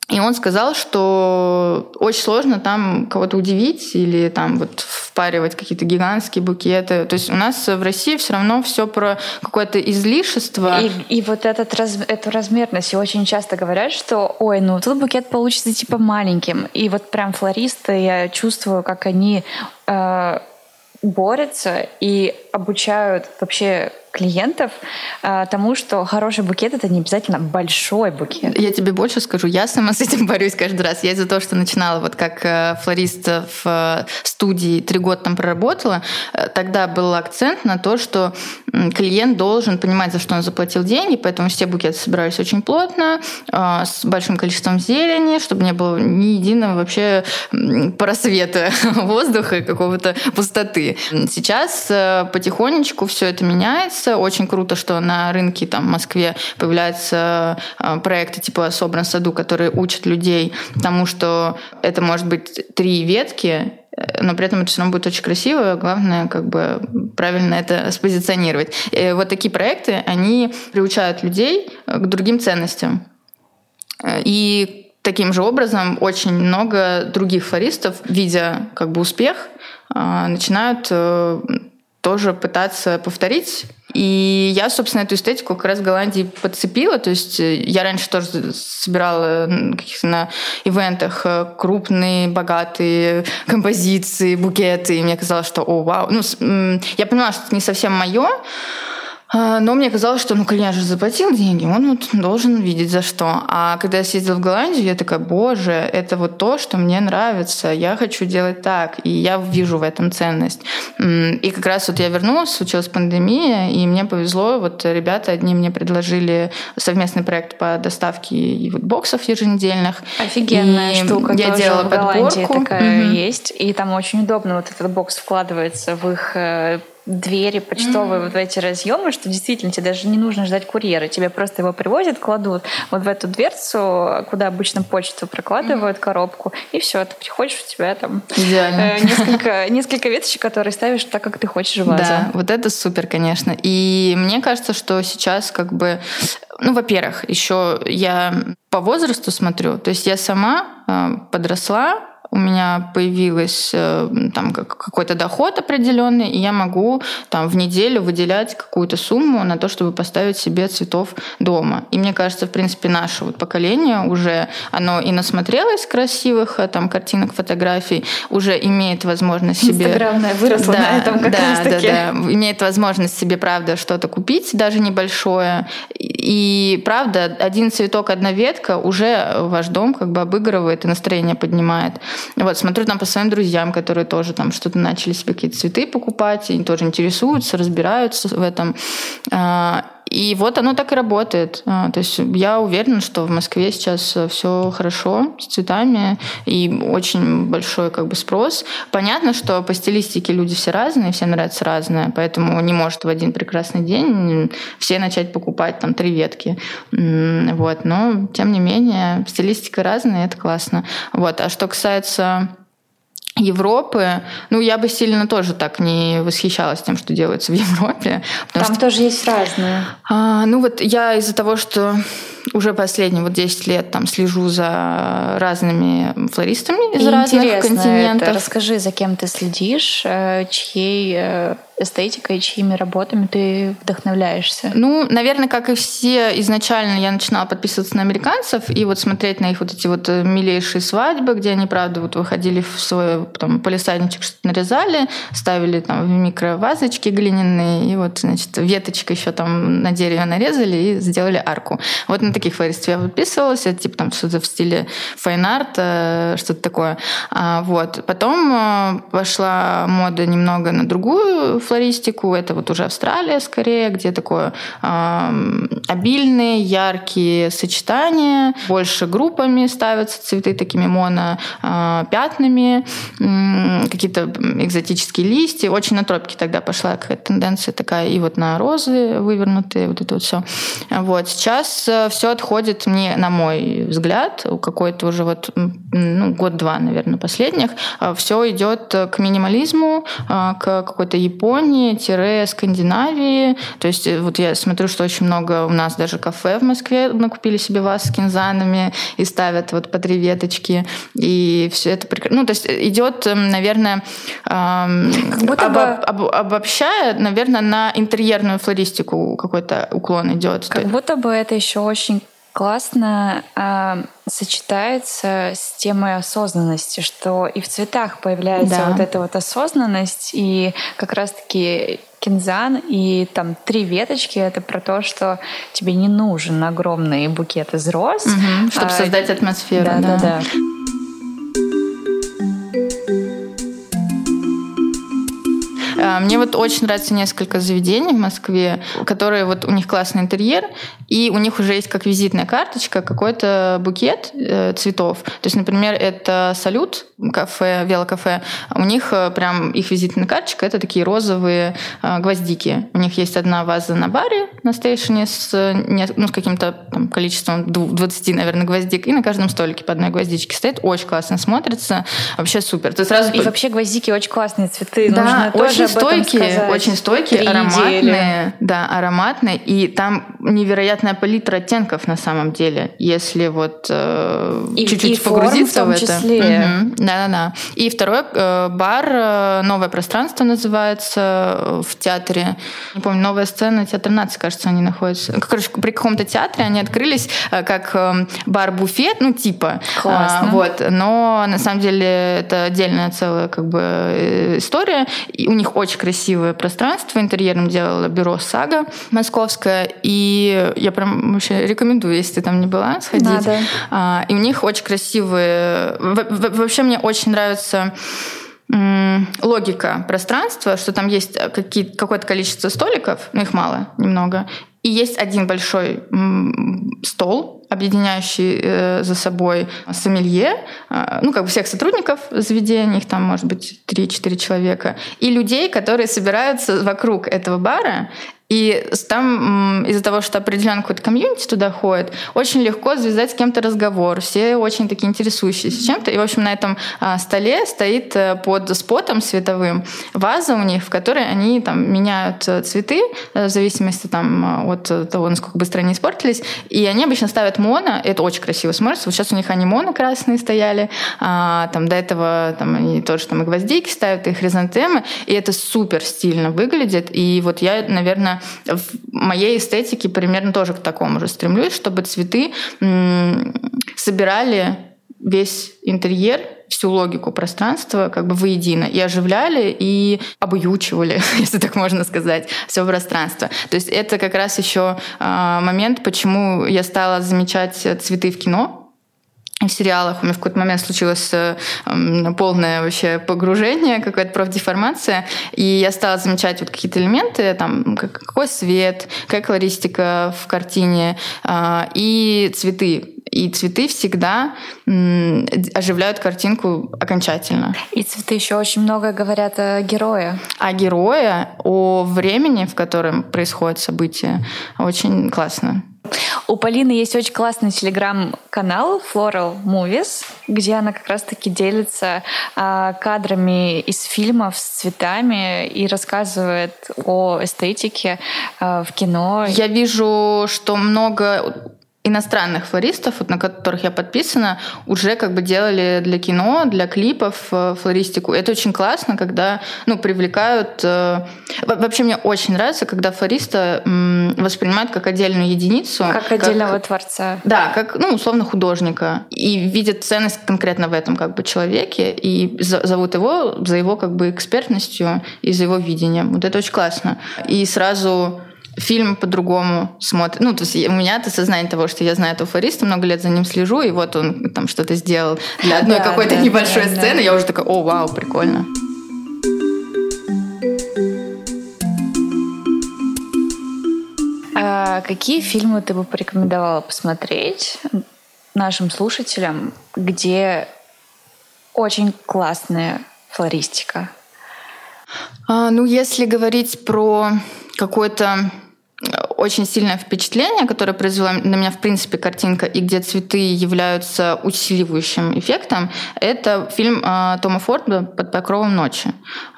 И он сказал, что очень сложно там кого-то удивить или там вот впаривать какие-то гигантские букеты. То есть у нас в России все равно все про какое-то излишество. И, и вот этот раз, эту размерность. И очень часто говорят, что ой, ну тут букет получится типа маленьким. И вот прям флористы, я чувствую, как они э, борются и обучают вообще клиентов э, тому, что хороший букет это не обязательно большой букет. Я тебе больше скажу, я сама с этим борюсь каждый раз. Я из-за того, что начинала вот как э, флорист в э, студии, три года там проработала, тогда был акцент на то, что клиент должен понимать, за что он заплатил деньги, поэтому все букеты собирались очень плотно, с большим количеством зелени, чтобы не было ни единого вообще просвета воздуха, какого-то пустоты. Сейчас потихонечку все это меняется, появляется. Очень круто, что на рынке там, в Москве появляются э, проекты типа «Собран саду», которые учат людей тому, что это может быть три ветки, э, но при этом это все равно будет очень красиво. Главное, как бы правильно это спозиционировать. И вот такие проекты, они приучают людей к другим ценностям. И таким же образом очень много других флористов, видя как бы успех, э, начинают тоже пытаться повторить. И я, собственно, эту эстетику как раз в Голландии подцепила. То есть э, я раньше тоже собирала каких-то на ивентах э, крупные, богатые композиции, букеты. И мне казалось, что, о, вау. Ну, я понимала, что это не совсем мое, но мне казалось, что ну клиент же заплатил деньги, он вот должен видеть за что. А когда я съездила в Голландию, я такая, боже, это вот то, что мне нравится, я хочу делать так, и я вижу в этом ценность. И как раз вот я вернулась, случилась пандемия, и мне повезло, вот ребята одни мне предложили совместный проект по доставке вот боксов еженедельных. Офигенная и штука. Я делала в Голландии подборку. такая угу. есть, и там очень удобно вот этот бокс вкладывается в их э, двери почтовые mm-hmm. вот в эти разъемы, что действительно тебе даже не нужно ждать курьера, тебе просто его привозят, кладут вот в эту дверцу, куда обычно почту прокладывают, mm-hmm. коробку, и все, ты приходишь, у тебя там э, несколько, несколько веточек, которые ставишь так, как ты хочешь в. Да, вот это супер, конечно. И мне кажется, что сейчас как бы ну, во-первых, еще я по возрасту смотрю, то есть я сама э, подросла, у меня появилась э, там какой-то доход определенный, и я могу там в неделю выделять какую-то сумму на то, чтобы поставить себе цветов дома. И мне кажется, в принципе, наше вот поколение уже, оно и насмотрелось красивых э, там картинок, фотографий, уже имеет возможность себе... Инстаграмная выросла да, на этом как да, раз таки. Да, да, имеет возможность себе, правда, что-то купить, даже небольшое. И, правда, один цветок, одна ветка уже ваш дом как бы обыгрывает и настроение поднимает. Вот, смотрю там по своим друзьям, которые тоже там что-то начали себе какие-то цветы покупать, и тоже интересуются, разбираются в этом. И вот оно так и работает. А, то есть я уверена, что в Москве сейчас все хорошо с цветами и очень большой как бы спрос. Понятно, что по стилистике люди все разные, всем нравится разное, поэтому не может в один прекрасный день все начать покупать там три ветки. Вот. Но, тем не менее, стилистика разная, это классно. Вот. А что касается Европы, ну, я бы сильно тоже так не восхищалась тем, что делается в Европе. Там что, тоже есть разные. А, ну, вот я из-за того, что уже последние вот 10 лет там слежу за разными флористами из И разных континентов. Это. Расскажи, за кем ты следишь, э, чьей э, эстетикой, чьими работами ты вдохновляешься? Ну, наверное, как и все, изначально я начинала подписываться на американцев и вот смотреть на их вот эти вот э, милейшие свадьбы, где они, правда, вот выходили в свой там, полисадничек, что-то нарезали, ставили там в микровазочки глиняные, и вот, значит, веточка еще там на дереве нарезали и сделали арку. Вот на таких флористов я подписывалась, это типа там что-то в стиле fine art, что-то такое. А, вот. Потом э, пошла мода немного на другую флористику, это вот уже Австралия скорее, где такое э, обильные, яркие сочетания, больше группами ставятся цветы такими моно э, пятнами, э, какие-то экзотические листья. Очень на тропики тогда пошла какая-то тенденция такая, и вот на розы вывернутые, вот это вот все. Вот. Сейчас э, все отходит мне, на мой взгляд, какой-то уже вот ну, год-два, наверное, последних, э, все идет к минимализму, э, к какой-то Японии, Японии-Скандинавии. То есть э, вот я смотрю, что очень много у нас даже кафе в Москве накупили себе вас с кинзанами и ставят вот по три веточки. И все это прекрасно. Ну, то есть идет, эм, наверное, эм, об, бы... об, обобщая, наверное, на интерьерную флористику какой-то уклон идет. Как будто бы это еще очень классно э, сочетается с темой осознанности, что и в цветах появляется да. вот эта вот осознанность, и как раз-таки кинзан и там три веточки это про то, что тебе не нужен огромный букет из роз, угу, чтобы а, создать атмосферу. Да, да, да. да. Мне вот очень нравится несколько заведений в Москве, которые вот у них классный интерьер, и у них уже есть как визитная карточка какой-то букет э, цветов. То есть, например, это салют, кафе, велокафе. У них э, прям их визитная карточка это такие розовые э, гвоздики. У них есть одна ваза на баре на стейшене с, ну, с каким-то там, количеством 20, наверное, гвоздик, и на каждом столике по одной гвоздичке стоит. Очень классно смотрится. Вообще супер. Ты сразу... И вообще гвоздики очень классные цветы. Да, Нужно очень стойкие, очень стойкие, ароматные. Недели. Да, ароматные. И там невероятная палитра оттенков на самом деле, если вот э, чуть-чуть погрузиться в, в это. Угу. Да-да-да. И второй э, бар э, «Новое пространство» называется э, в театре. Не помню, «Новая сцена», театр нации, кажется, они находятся. Короче, при каком-то театре они открылись э, как э, бар-буфет, ну, типа. Классно. Э, вот. Но на самом деле это отдельная целая как бы э, история. И у них очень красивое пространство. Интерьером делала бюро «Сага» московское. И я прям вообще рекомендую, если ты там не была, сходить. Надо. А, и у них очень красивые... Вообще мне очень нравится логика пространства, что там есть какие, какое-то количество столиков, но их мало, немного, и есть один большой стол, объединяющий э, за собой сомелье, э, ну, как бы всех сотрудников заведения, их там, может быть, 3-4 человека, и людей, которые собираются вокруг этого бара и там из-за того, что определенный какой-то комьюнити туда ходит, очень легко завязать с кем-то разговор. Все очень такие интересующиеся чем-то. И, в общем, на этом а, столе стоит э, под спотом световым ваза у них, в которой они там меняют э, цветы э, в зависимости там, от того, насколько быстро они испортились. И они обычно ставят моно. Это очень красиво смотрится. Сейчас у них они моно красные стояли. А, там до этого там, они тоже там и гвоздики ставят, и хризантемы. И это супер стильно выглядит. И вот я, наверное, в моей эстетике примерно тоже к такому же стремлюсь, чтобы цветы собирали весь интерьер, всю логику пространства как бы воедино и оживляли, и обуючивали, если так можно сказать, все пространство. То есть это как раз еще а, момент, почему я стала замечать цветы в кино, в сериалах у меня в какой-то момент случилось э, полное вообще погружение, какая-то профдеформация, и я стала замечать вот какие-то элементы, там, какой свет, какая колористика в картине, а, и цветы. И цветы всегда оживляют картинку окончательно. И цветы еще очень много говорят о герое. О герое, о времени, в котором происходит событие. Очень классно. У Полины есть очень классный телеграм-канал Floral Movies, где она как раз-таки делится а, кадрами из фильмов с цветами и рассказывает о эстетике а, в кино. Я вижу, что много иностранных флористов, вот, на которых я подписана, уже как бы делали для кино, для клипов э, флористику. Это очень классно, когда ну, привлекают... Э, вообще мне очень нравится, когда флориста воспринимают как отдельную единицу. Как отдельного как, творца. Да, как, ну, условно, художника. И видят ценность конкретно в этом как бы человеке, и зовут его за его как бы экспертностью и за его видением. Вот это очень классно. И сразу фильм по-другому смотрит. Ну, то есть у меня это сознание того, что я знаю этого флориста, много лет за ним слежу, и вот он там что-то сделал для одной какой-то небольшой сцены, я уже такая, о, вау, прикольно. А какие фильмы ты бы порекомендовала посмотреть нашим слушателям, где очень классная флористика? А, ну, если говорить про какой-то очень сильное впечатление, которое произвела на меня, в принципе, картинка, и где цветы являются усиливающим эффектом, это фильм э, Тома Форда «Под покровом ночи».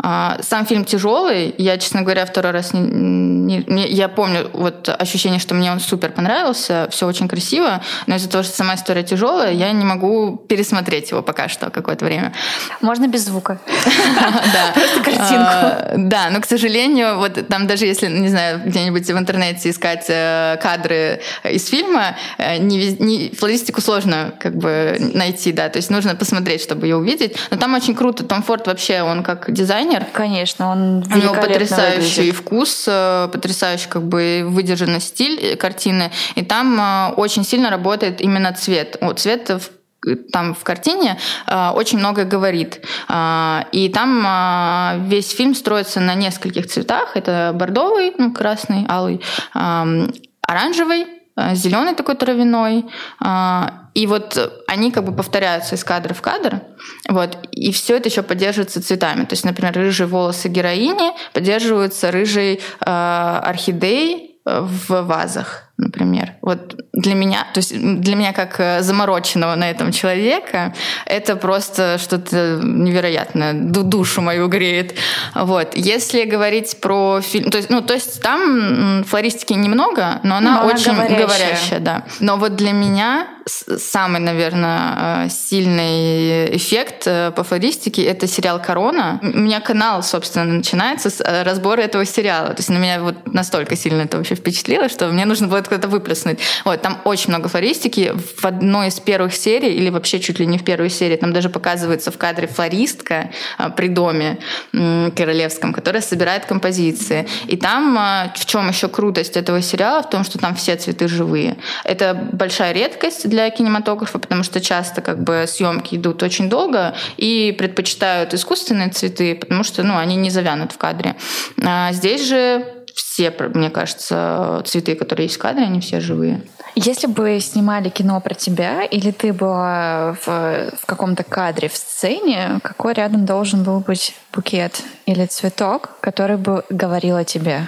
Э, сам фильм тяжелый. Я, честно говоря, второй раз не, не, не, я помню вот ощущение, что мне он супер понравился, все очень красиво, но из-за того, что сама история тяжелая, я не могу пересмотреть его пока что какое-то время. Можно без звука. Да. Просто картинку. А, да, но, к сожалению, вот там даже если, не знаю, где-нибудь в интернете искать э, кадры из фильма, э, не, не, флористику сложно как бы найти, да, то есть нужно посмотреть, чтобы ее увидеть. Но там очень круто. Том Форд вообще, он как дизайнер. Конечно, он У него потрясающий выглядит. вкус, э, потрясающий как бы выдержанный стиль картины. И там очень сильно работает именно цвет. Вот цвет в там в картине э, очень многое говорит. Э, и там э, весь фильм строится на нескольких цветах. Это бордовый, ну, красный, алый, э, оранжевый, э, зеленый такой травяной. Э, и вот они как бы повторяются из кадра в кадр. Вот, и все это еще поддерживается цветами. То есть, например, рыжие волосы героини поддерживаются рыжей э, орхидеей в вазах например. Вот для меня, то есть для меня как э, замороченного на этом человека, это просто что-то невероятное, душу мою греет. Вот. Если говорить про фильм, то есть, ну, то есть там флористики немного, но она но очень она говорящая. говорящая, да. Но вот для меня самый, наверное, э, сильный эффект э, по флористике — это сериал «Корона». У меня канал, собственно, начинается с разбора этого сериала. То есть на меня вот настолько сильно это вообще впечатлило, что мне нужно было куда-то выплеснуть. Вот, там очень много флористики. В одной из первых серий, или вообще чуть ли не в первой серии, там даже показывается в кадре флористка а, при доме королевском, которая собирает композиции. И там а, в чем еще крутость этого сериала? В том, что там все цветы живые. Это большая редкость для кинематографа, потому что часто как бы съемки идут очень долго и предпочитают искусственные цветы, потому что ну, они не завянут в кадре. А здесь же все, мне кажется, цветы, которые есть в кадре, они все живые. Если бы снимали кино про тебя, или ты была в, в каком-то кадре в сцене, какой рядом должен был быть букет или цветок, который бы говорил о тебе?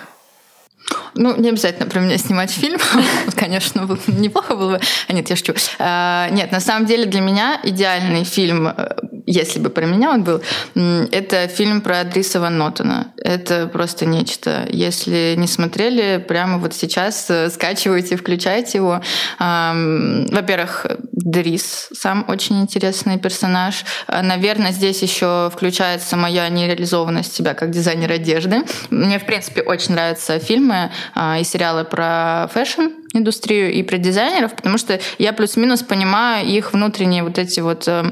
Ну, не обязательно про меня снимать фильм. Конечно, неплохо было бы. А нет, я шучу. А, нет, на самом деле для меня идеальный фильм, э, если бы про меня он был, это фильм про Дриса Ван Нотена. Это просто нечто. Если не смотрели, прямо вот сейчас э, скачивайте, включайте его. Во-первых, Дрис сам очень интересный персонаж. А, наверное, здесь еще включается моя нереализованность себя как дизайнер одежды. Мне, в принципе, очень нравятся фильмы а, и сериалы про fashion индустрию и про дизайнеров, потому что я плюс-минус понимаю их внутренние вот эти вот э, э,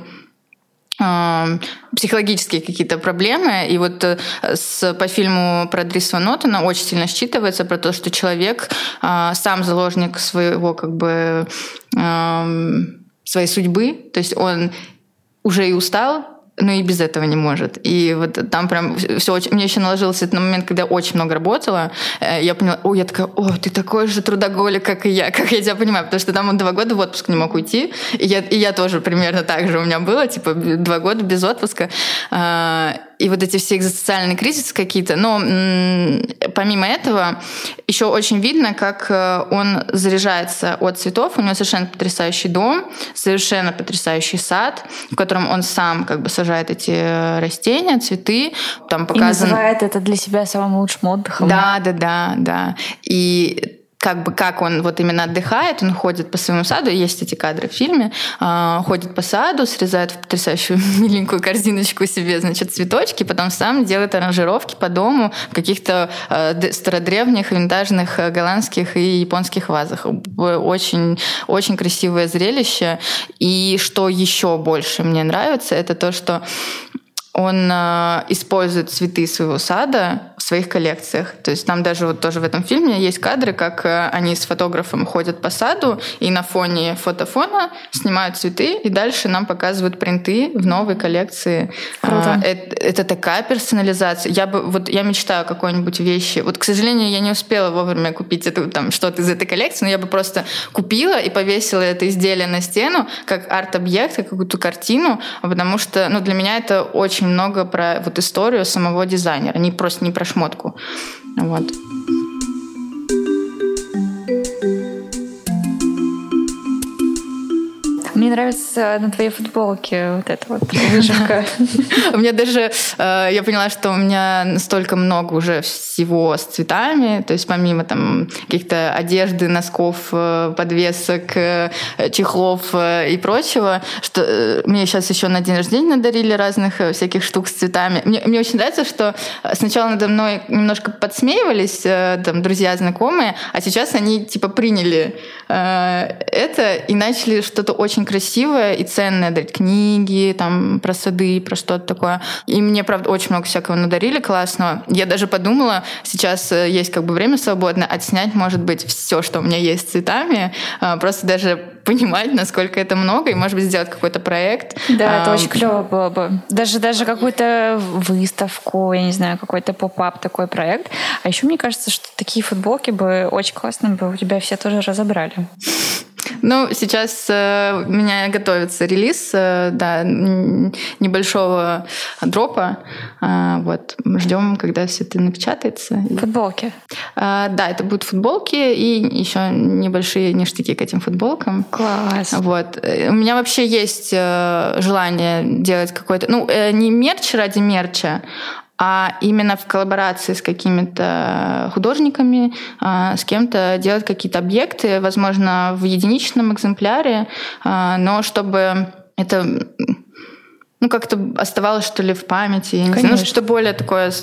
психологические какие-то проблемы. И вот э, с, по фильму про Дриса Нотона очень сильно считывается про то, что человек сам заложник своего как бы своей судьбы, то есть он уже и устал, но и без этого не может. И вот там прям все очень... Мне еще наложился этот момент, когда я очень много работала. Э, я поняла, о, я такая, о, ты такой же трудоголик, как и я, как я тебя понимаю. Потому что там он два года в отпуск не мог уйти. И я, и я тоже примерно так же у меня было, типа, два года без отпуска. И вот эти все экзистенциальные кризисы какие-то. Но помимо этого, еще очень видно, как э, он заряжается от цветов. У него совершенно потрясающий дом, совершенно потрясающий сад, в котором он сам как бы сажает эти э, растения, цветы. Там показан... И называет это для себя самым лучшим отдыхом. Да, да, да, да. И как бы как он вот именно отдыхает, он ходит по своему саду, есть эти кадры в фильме, э, ходит по саду, срезает в потрясающую миленькую корзиночку себе, значит, цветочки, потом сам делает аранжировки по дому в каких-то э, стародревних, винтажных э, голландских и японских вазах. Очень, очень красивое зрелище. И что еще больше мне нравится, это то, что он э, использует цветы своего сада в своих коллекциях. То есть там даже вот тоже в этом фильме есть кадры, как э, они с фотографом ходят по саду и на фоне фотофона снимают цветы, и дальше нам показывают принты в новой коллекции. Круто. Э, это, это такая персонализация. Я бы вот я мечтаю какой-нибудь вещи. Вот, к сожалению, я не успела вовремя купить это, там что-то из этой коллекции, но я бы просто купила и повесила это изделие на стену как арт-объект, как какую-то картину, потому что ну, для меня это очень много про вот историю самого дизайнера, не просто не про шмотку. Вот. Мне нравится на твоей футболке вот эта вот выжимка. У меня даже, э, я поняла, что у меня настолько много уже всего с цветами, то есть помимо там каких-то одежды, носков, э, подвесок, э, чехлов и прочего, что мне сейчас еще на день рождения надарили разных всяких штук с цветами. Мне, очень нравится, что сначала надо мной немножко подсмеивались там друзья, знакомые, а сейчас они типа приняли это и начали что-то очень красивое и ценное дарить. Книги, там, про сады, про что-то такое. И мне, правда, очень много всякого надарили классного. Я даже подумала, сейчас э, есть как бы время свободное, отснять, может быть, все, что у меня есть с цветами. А, просто даже понимать, насколько это много, и, может быть, сделать какой-то проект. Да, это очень клево было бы. Даже, даже какую-то выставку, я не знаю, какой-то поп-ап такой проект. А еще мне кажется, что такие футболки бы очень классно бы у тебя все тоже разобрали. Ну, сейчас э, у меня готовится релиз, э, да, небольшого дропа. Э, вот, ждем, когда все это напечатается. Футболки? Э, да, это будут футболки и еще небольшие ништяки к этим футболкам. Класс. Вот. Э, у меня вообще есть э, желание делать какой-то... Ну, э, не мерч ради мерча, а именно в коллаборации с какими-то художниками, а, с кем-то делать какие-то объекты, возможно, в единичном экземпляре, а, но чтобы это ну, как-то оставалось, что ли, в памяти. Я не знаю, ну, что более такое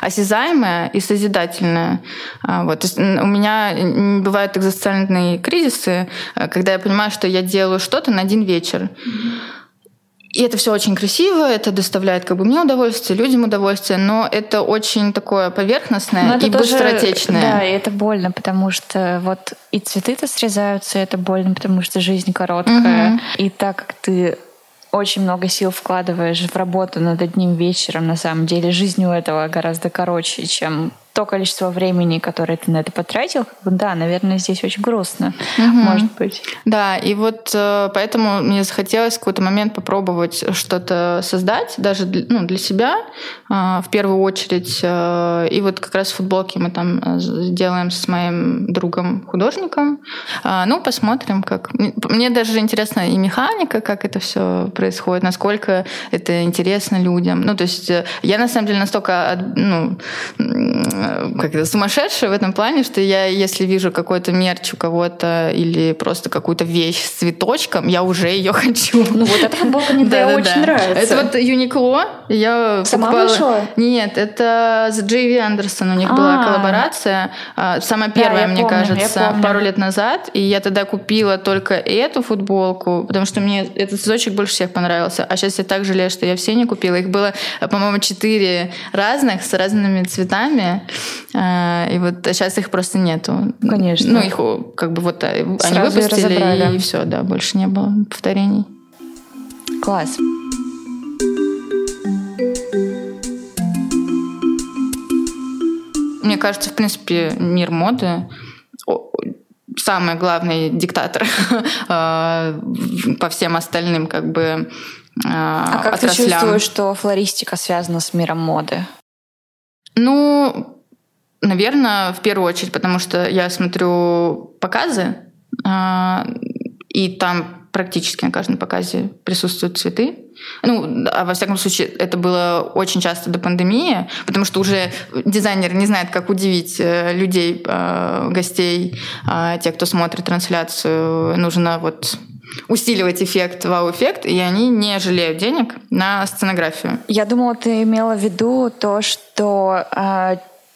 осязаемое и созидательное. А, вот. у меня бывают экзистенциальные кризисы, когда я понимаю, что я делаю что-то на один вечер. Mm-hmm. И это все очень красиво, это доставляет как бы мне удовольствие, людям удовольствие, но это очень такое поверхностное и тоже, быстротечное. Да, и это больно, потому что вот и цветы-то срезаются, и это больно, потому что жизнь короткая. Угу. И так как ты очень много сил вкладываешь в работу над одним вечером, на самом деле жизнь у этого гораздо короче, чем то количество времени, которое ты на это потратил, да, наверное, здесь очень грустно, угу. может быть. Да, и вот э, поэтому мне захотелось в какой-то момент попробовать что-то создать, даже для, ну, для себя э, в первую очередь. Э, и вот как раз футболки мы там делаем с моим другом художником. Ну, посмотрим, как. Мне даже интересна и механика, как это все происходит, насколько это интересно людям. Ну, то есть я на самом деле настолько ну, как это, сумасшедшая в этом плане, что я, если вижу какой-то мерч у кого-то или просто какую-то вещь с цветочком, я уже ее хочу. Ну вот эта футболка мне да, очень нравится. Это вот Uniqlo. Я Сама покупала... Нет, это с Джейви Андерсон у них А-а-а. была коллаборация. А, самая первая, да, мне помню, кажется, пару лет назад. И я тогда купила только эту футболку, потому что мне этот цветочек больше всех понравился. А сейчас я так жалею, что я все не купила. Их было, по-моему, четыре разных с разными цветами. А, и вот сейчас их просто нету. Конечно. Ну, их как бы вот они выпустили, и все, да, больше не было повторений. Класс. Мне кажется, в принципе, мир моды самый главный диктатор э, по всем остальным как бы э, А как отраслям. ты чувствуешь, что флористика связана с миром моды? Ну, наверное, в первую очередь, потому что я смотрю показы, э, и там практически на каждом показе присутствуют цветы. Ну, а во всяком случае, это было очень часто до пандемии, потому что уже дизайнер не знает, как удивить э, людей, э, гостей, э, тех, кто смотрит трансляцию. Нужно вот усиливать эффект, вау-эффект, и они не жалеют денег на сценографию. Я думала, ты имела в виду то, что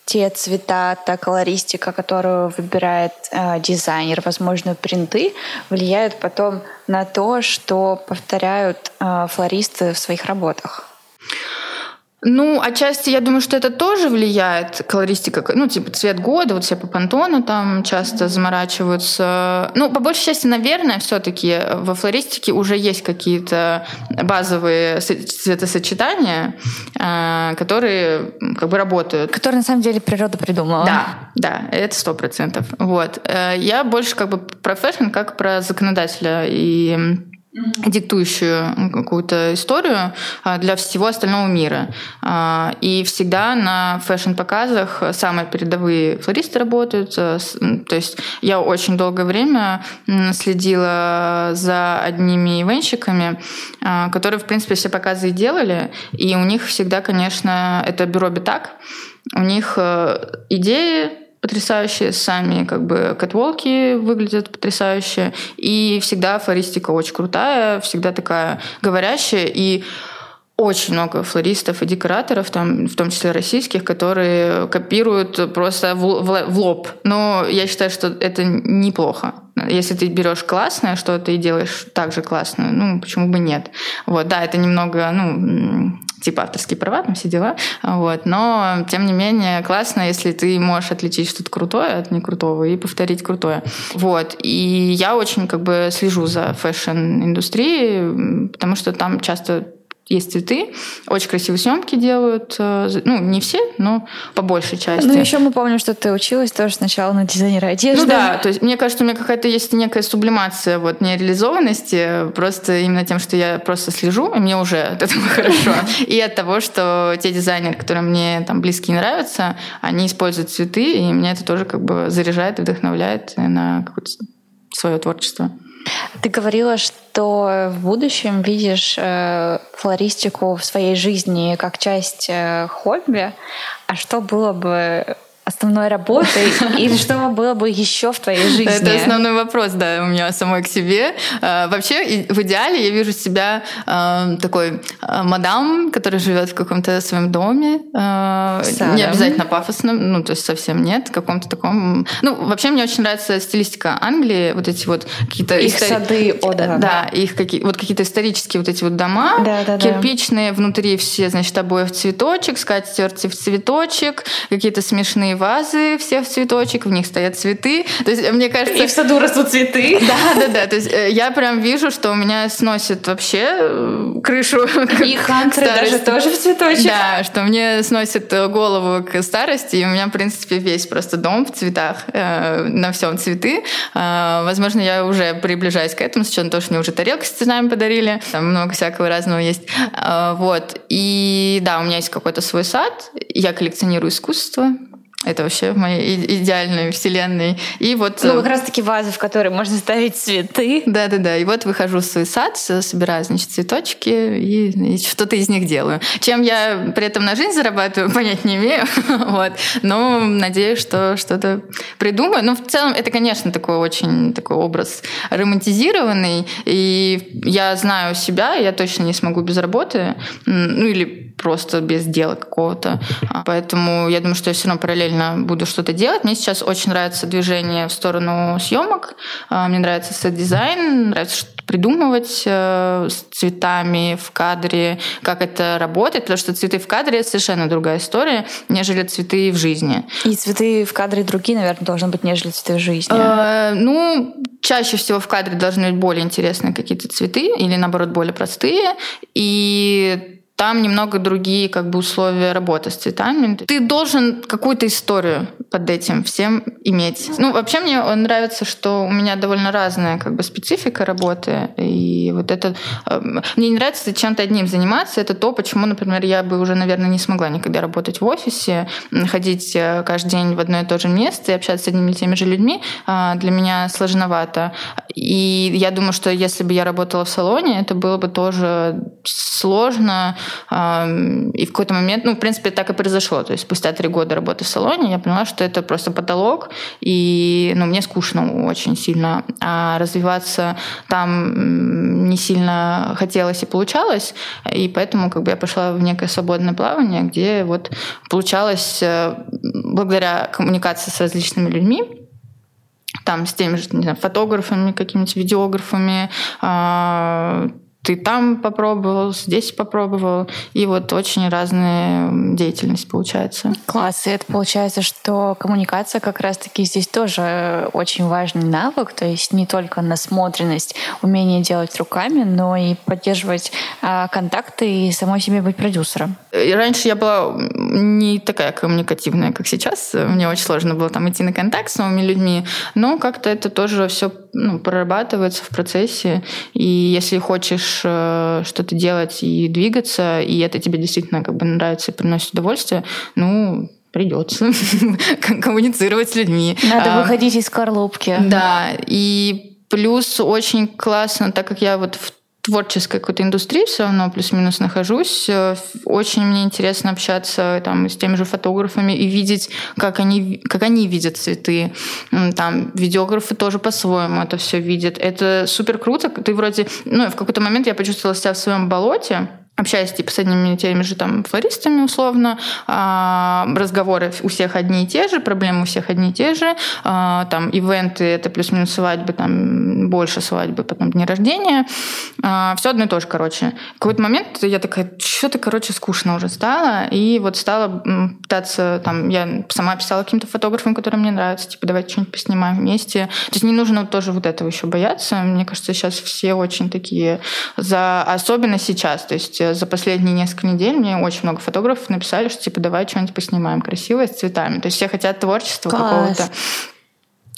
те цвета, та колористика, которую выбирает э, дизайнер, возможно, принты, влияют потом на то, что повторяют э, флористы в своих работах. Ну, отчасти я думаю, что это тоже влияет, колористика, ну, типа цвет года, вот все по пантону там часто заморачиваются. Ну, по большей части, наверное, все таки во флористике уже есть какие-то базовые цветосочетания, э, которые как бы работают. Которые, на самом деле, природа придумала. Да, да, это сто процентов. Вот. Э, я больше как бы про fashion как про законодателя и диктующую какую-то историю а, для всего остального мира. А, и всегда на фэшн-показах самые передовые флористы работают. Э, то есть я очень долгое время следила за одними ивенщиками, а, которые, в принципе, все показы и делали. И у них всегда, конечно, это бюро Битак. У них э, идеи потрясающие, сами как бы катволки выглядят потрясающе, и всегда флористика очень крутая, всегда такая говорящая, и очень много флористов и декораторов, там, в том числе российских, которые копируют просто в, в, в лоб. Но я считаю, что это неплохо. Если ты берешь классное что-то и делаешь так же классно, ну, почему бы нет? Вот, да, это немного, ну, типа авторские права, там все дела, вот, но тем не менее классно, если ты можешь отличить что-то крутое от некрутого и повторить крутое. Вот, и я очень как бы слежу за fashion -индустрией, потому что там часто есть цветы, очень красивые съемки делают. Э, ну, не все, но по большей части. Ну, еще мы помним, что ты училась тоже сначала на дизайнера одежды. Ну да, то есть мне кажется, у меня какая-то есть некая сублимация вот нереализованности, просто именно тем, что я просто слежу, и мне уже от этого хорошо. И от того, что те дизайнеры, которые мне там близкие нравятся, они используют цветы, и меня это тоже как бы заряжает и вдохновляет на какое-то свое творчество. Ты говорила, что в будущем видишь э, флористику в своей жизни как часть э, хобби. А что было бы основной работой или что было бы еще в твоей жизни? Это основной вопрос, да, у меня самой к себе. А, вообще, в идеале я вижу себя а, такой а, мадам, которая живет в каком-то своем доме, не обязательно пафосном, ну, то есть совсем нет, в каком-то таком... Ну, вообще мне очень нравится стилистика Англии, вот эти вот какие-то... Их истори... сады, о, да. Да, их какие... вот какие-то исторические вот эти вот дома, да, да, кирпичные, да. внутри все, значит, обои в цветочек, скатерти в цветочек, какие-то смешные вазы все в цветочек, в них стоят цветы. То есть, мне кажется... И в саду растут цветы. Да, да, да. То есть э, я прям вижу, что у меня сносит вообще э, крышу. И хантеры даже тоже в цветочек. Да, что мне сносит голову к старости, и у меня, в принципе, весь просто дом в цветах, э, на всем цветы. Возможно, я уже приближаюсь к этому, с учетом того, что мне уже тарелки с цветами подарили, там много всякого разного есть. Вот. И да, у меня есть какой-то свой сад, я коллекционирую искусство, это вообще в моей идеальной вселенной. И вот... Ну, как раз-таки вазы, в которые можно ставить цветы. Да-да-да. И вот выхожу в свой сад, собираю, значит, цветочки и, и что-то из них делаю. Чем я при этом на жизнь зарабатываю, понять не имею. вот. Но надеюсь, что что-то придумаю. Но в целом это, конечно, такой очень такой образ романтизированный. И я знаю себя, я точно не смогу без работы. Ну, или просто без дела какого-то. А, поэтому я думаю, что я все равно параллельно буду что-то делать. Мне сейчас очень нравится движение в сторону съемок. А, мне нравится сет-дизайн, нравится что придумывать э, с цветами в кадре, как это работает, потому что цветы в кадре — совершенно другая история, нежели цветы в жизни. И цветы в кадре другие, наверное, должны быть, нежели цветы в жизни. Э, ну, чаще всего в кадре должны быть более интересные какие-то цветы или, наоборот, более простые. И там немного другие как бы условия работы с цветами. Ты должен какую-то историю под этим всем иметь. Ну, вообще мне нравится, что у меня довольно разная как бы специфика работы. И вот это... Эм, мне не нравится чем-то одним заниматься. Это то, почему, например, я бы уже, наверное, не смогла никогда работать в офисе, ходить э, каждый день в одно и то же место и общаться с одними и теми же людьми. А, для меня сложновато. И я думаю, что если бы я работала в салоне, это было бы тоже сложно, и в какой-то момент, ну, в принципе, так и произошло. То есть спустя три года работы в салоне я поняла, что это просто потолок, и ну, мне скучно очень сильно. А развиваться там не сильно хотелось и получалось, и поэтому как бы я пошла в некое свободное плавание, где вот получалось э, благодаря коммуникации с различными людьми, там с теми же не знаю, фотографами, какими-нибудь видеографами, а, ты там попробовал, здесь попробовал, и вот очень разная деятельность получается. Класс, и это получается, что коммуникация как раз-таки здесь тоже очень важный навык, то есть не только насмотренность, умение делать руками, но и поддерживать а, контакты и самой себе быть продюсером. И раньше я была не такая коммуникативная, как сейчас. Мне очень сложно было там идти на контакт с новыми людьми, но как-то это тоже все ну, прорабатывается в процессе. И если хочешь э, что-то делать и двигаться, и это тебе действительно как бы нравится и приносит удовольствие, ну, придется коммуницировать с людьми. Надо а, выходить из скорлупки. Да, и плюс очень классно, так как я вот в творческой какой-то индустрии все равно плюс-минус нахожусь. Э, очень мне интересно общаться там, с теми же фотографами и видеть, как они, как они видят цветы. Там видеографы тоже по-своему это все видят. Это супер круто. Ты вроде... Ну, в какой-то момент я почувствовала себя в своем болоте, общаясь типа с одними теми же там флористами условно, а, разговоры у всех одни и те же, проблемы у всех одни и те же, а, там ивенты это плюс-минус свадьбы, там больше свадьбы, потом дни рождения, а, все одно и то же, короче. В какой-то момент я такая, что-то, короче, скучно уже стало, и вот стала пытаться, там, я сама писала каким-то фотографам, которые мне нравятся, типа, давайте что-нибудь поснимаем вместе. То есть не нужно тоже вот этого еще бояться. Мне кажется, сейчас все очень такие, за особенно сейчас, то есть за последние несколько недель мне очень много фотографов написали, что типа давай что-нибудь поснимаем красивое с цветами. То есть все хотят творчества какого-то.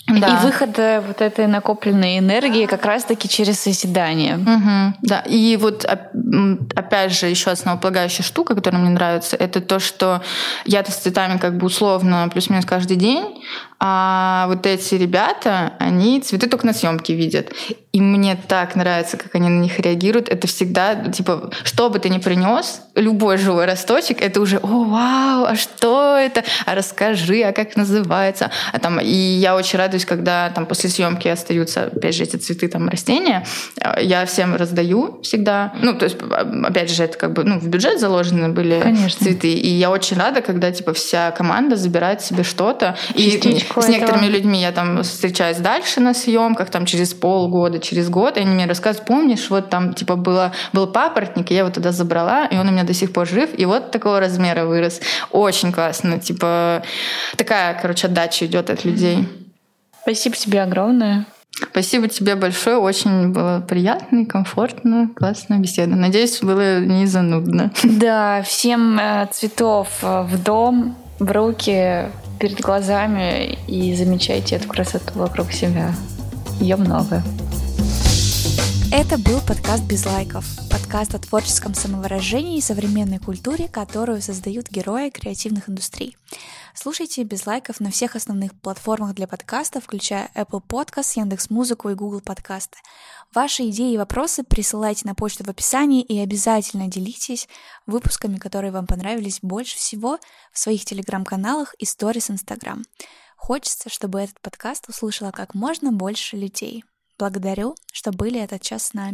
Да. И выхода вот этой накопленной энергии как раз-таки через созидание. Угу, да. И вот опять же еще основополагающая штука, которая мне нравится, это то, что я-то с цветами как бы условно плюс-минус каждый день, а вот эти ребята, они цветы только на съемке видят. И мне так нравится, как они на них реагируют. Это всегда, типа, что бы ты ни принес, любой живой росточек, это уже, о, вау, а что это? А расскажи, а как называется? А там, и я очень радуюсь, когда там после съемки остаются, опять же, эти цветы, там, растения. Я всем раздаю всегда. Ну, то есть, опять же, это как бы, ну, в бюджет заложены были Конечно. цветы. И я очень рада, когда, типа, вся команда забирает себе что-то. И с некоторыми этого. людьми я там встречаюсь дальше на съемках, там через полгода, через год, и они мне рассказывают, помнишь, вот там типа было, был папоротник, и я его туда забрала, и он у меня до сих пор жив, и вот такого размера вырос. Очень классно, типа такая, короче, отдача идет от людей. Спасибо тебе огромное. Спасибо тебе большое. Очень было приятно, комфортно, классная беседа. Надеюсь, было не занудно. Да, всем э, цветов э, в дом, в руки, перед глазами и замечайте эту красоту вокруг себя. Ее много. Это был подкаст «Без лайков». Подкаст о творческом самовыражении и современной культуре, которую создают герои креативных индустрий. Слушайте «Без лайков» на всех основных платформах для подкастов, включая Apple Podcast, Яндекс.Музыку и Google Подкасты. Ваши идеи и вопросы присылайте на почту в описании и обязательно делитесь выпусками, которые вам понравились больше всего в своих телеграм-каналах и сторис Инстаграм. Хочется, чтобы этот подкаст услышало как можно больше людей. Благодарю, что были этот час с нами.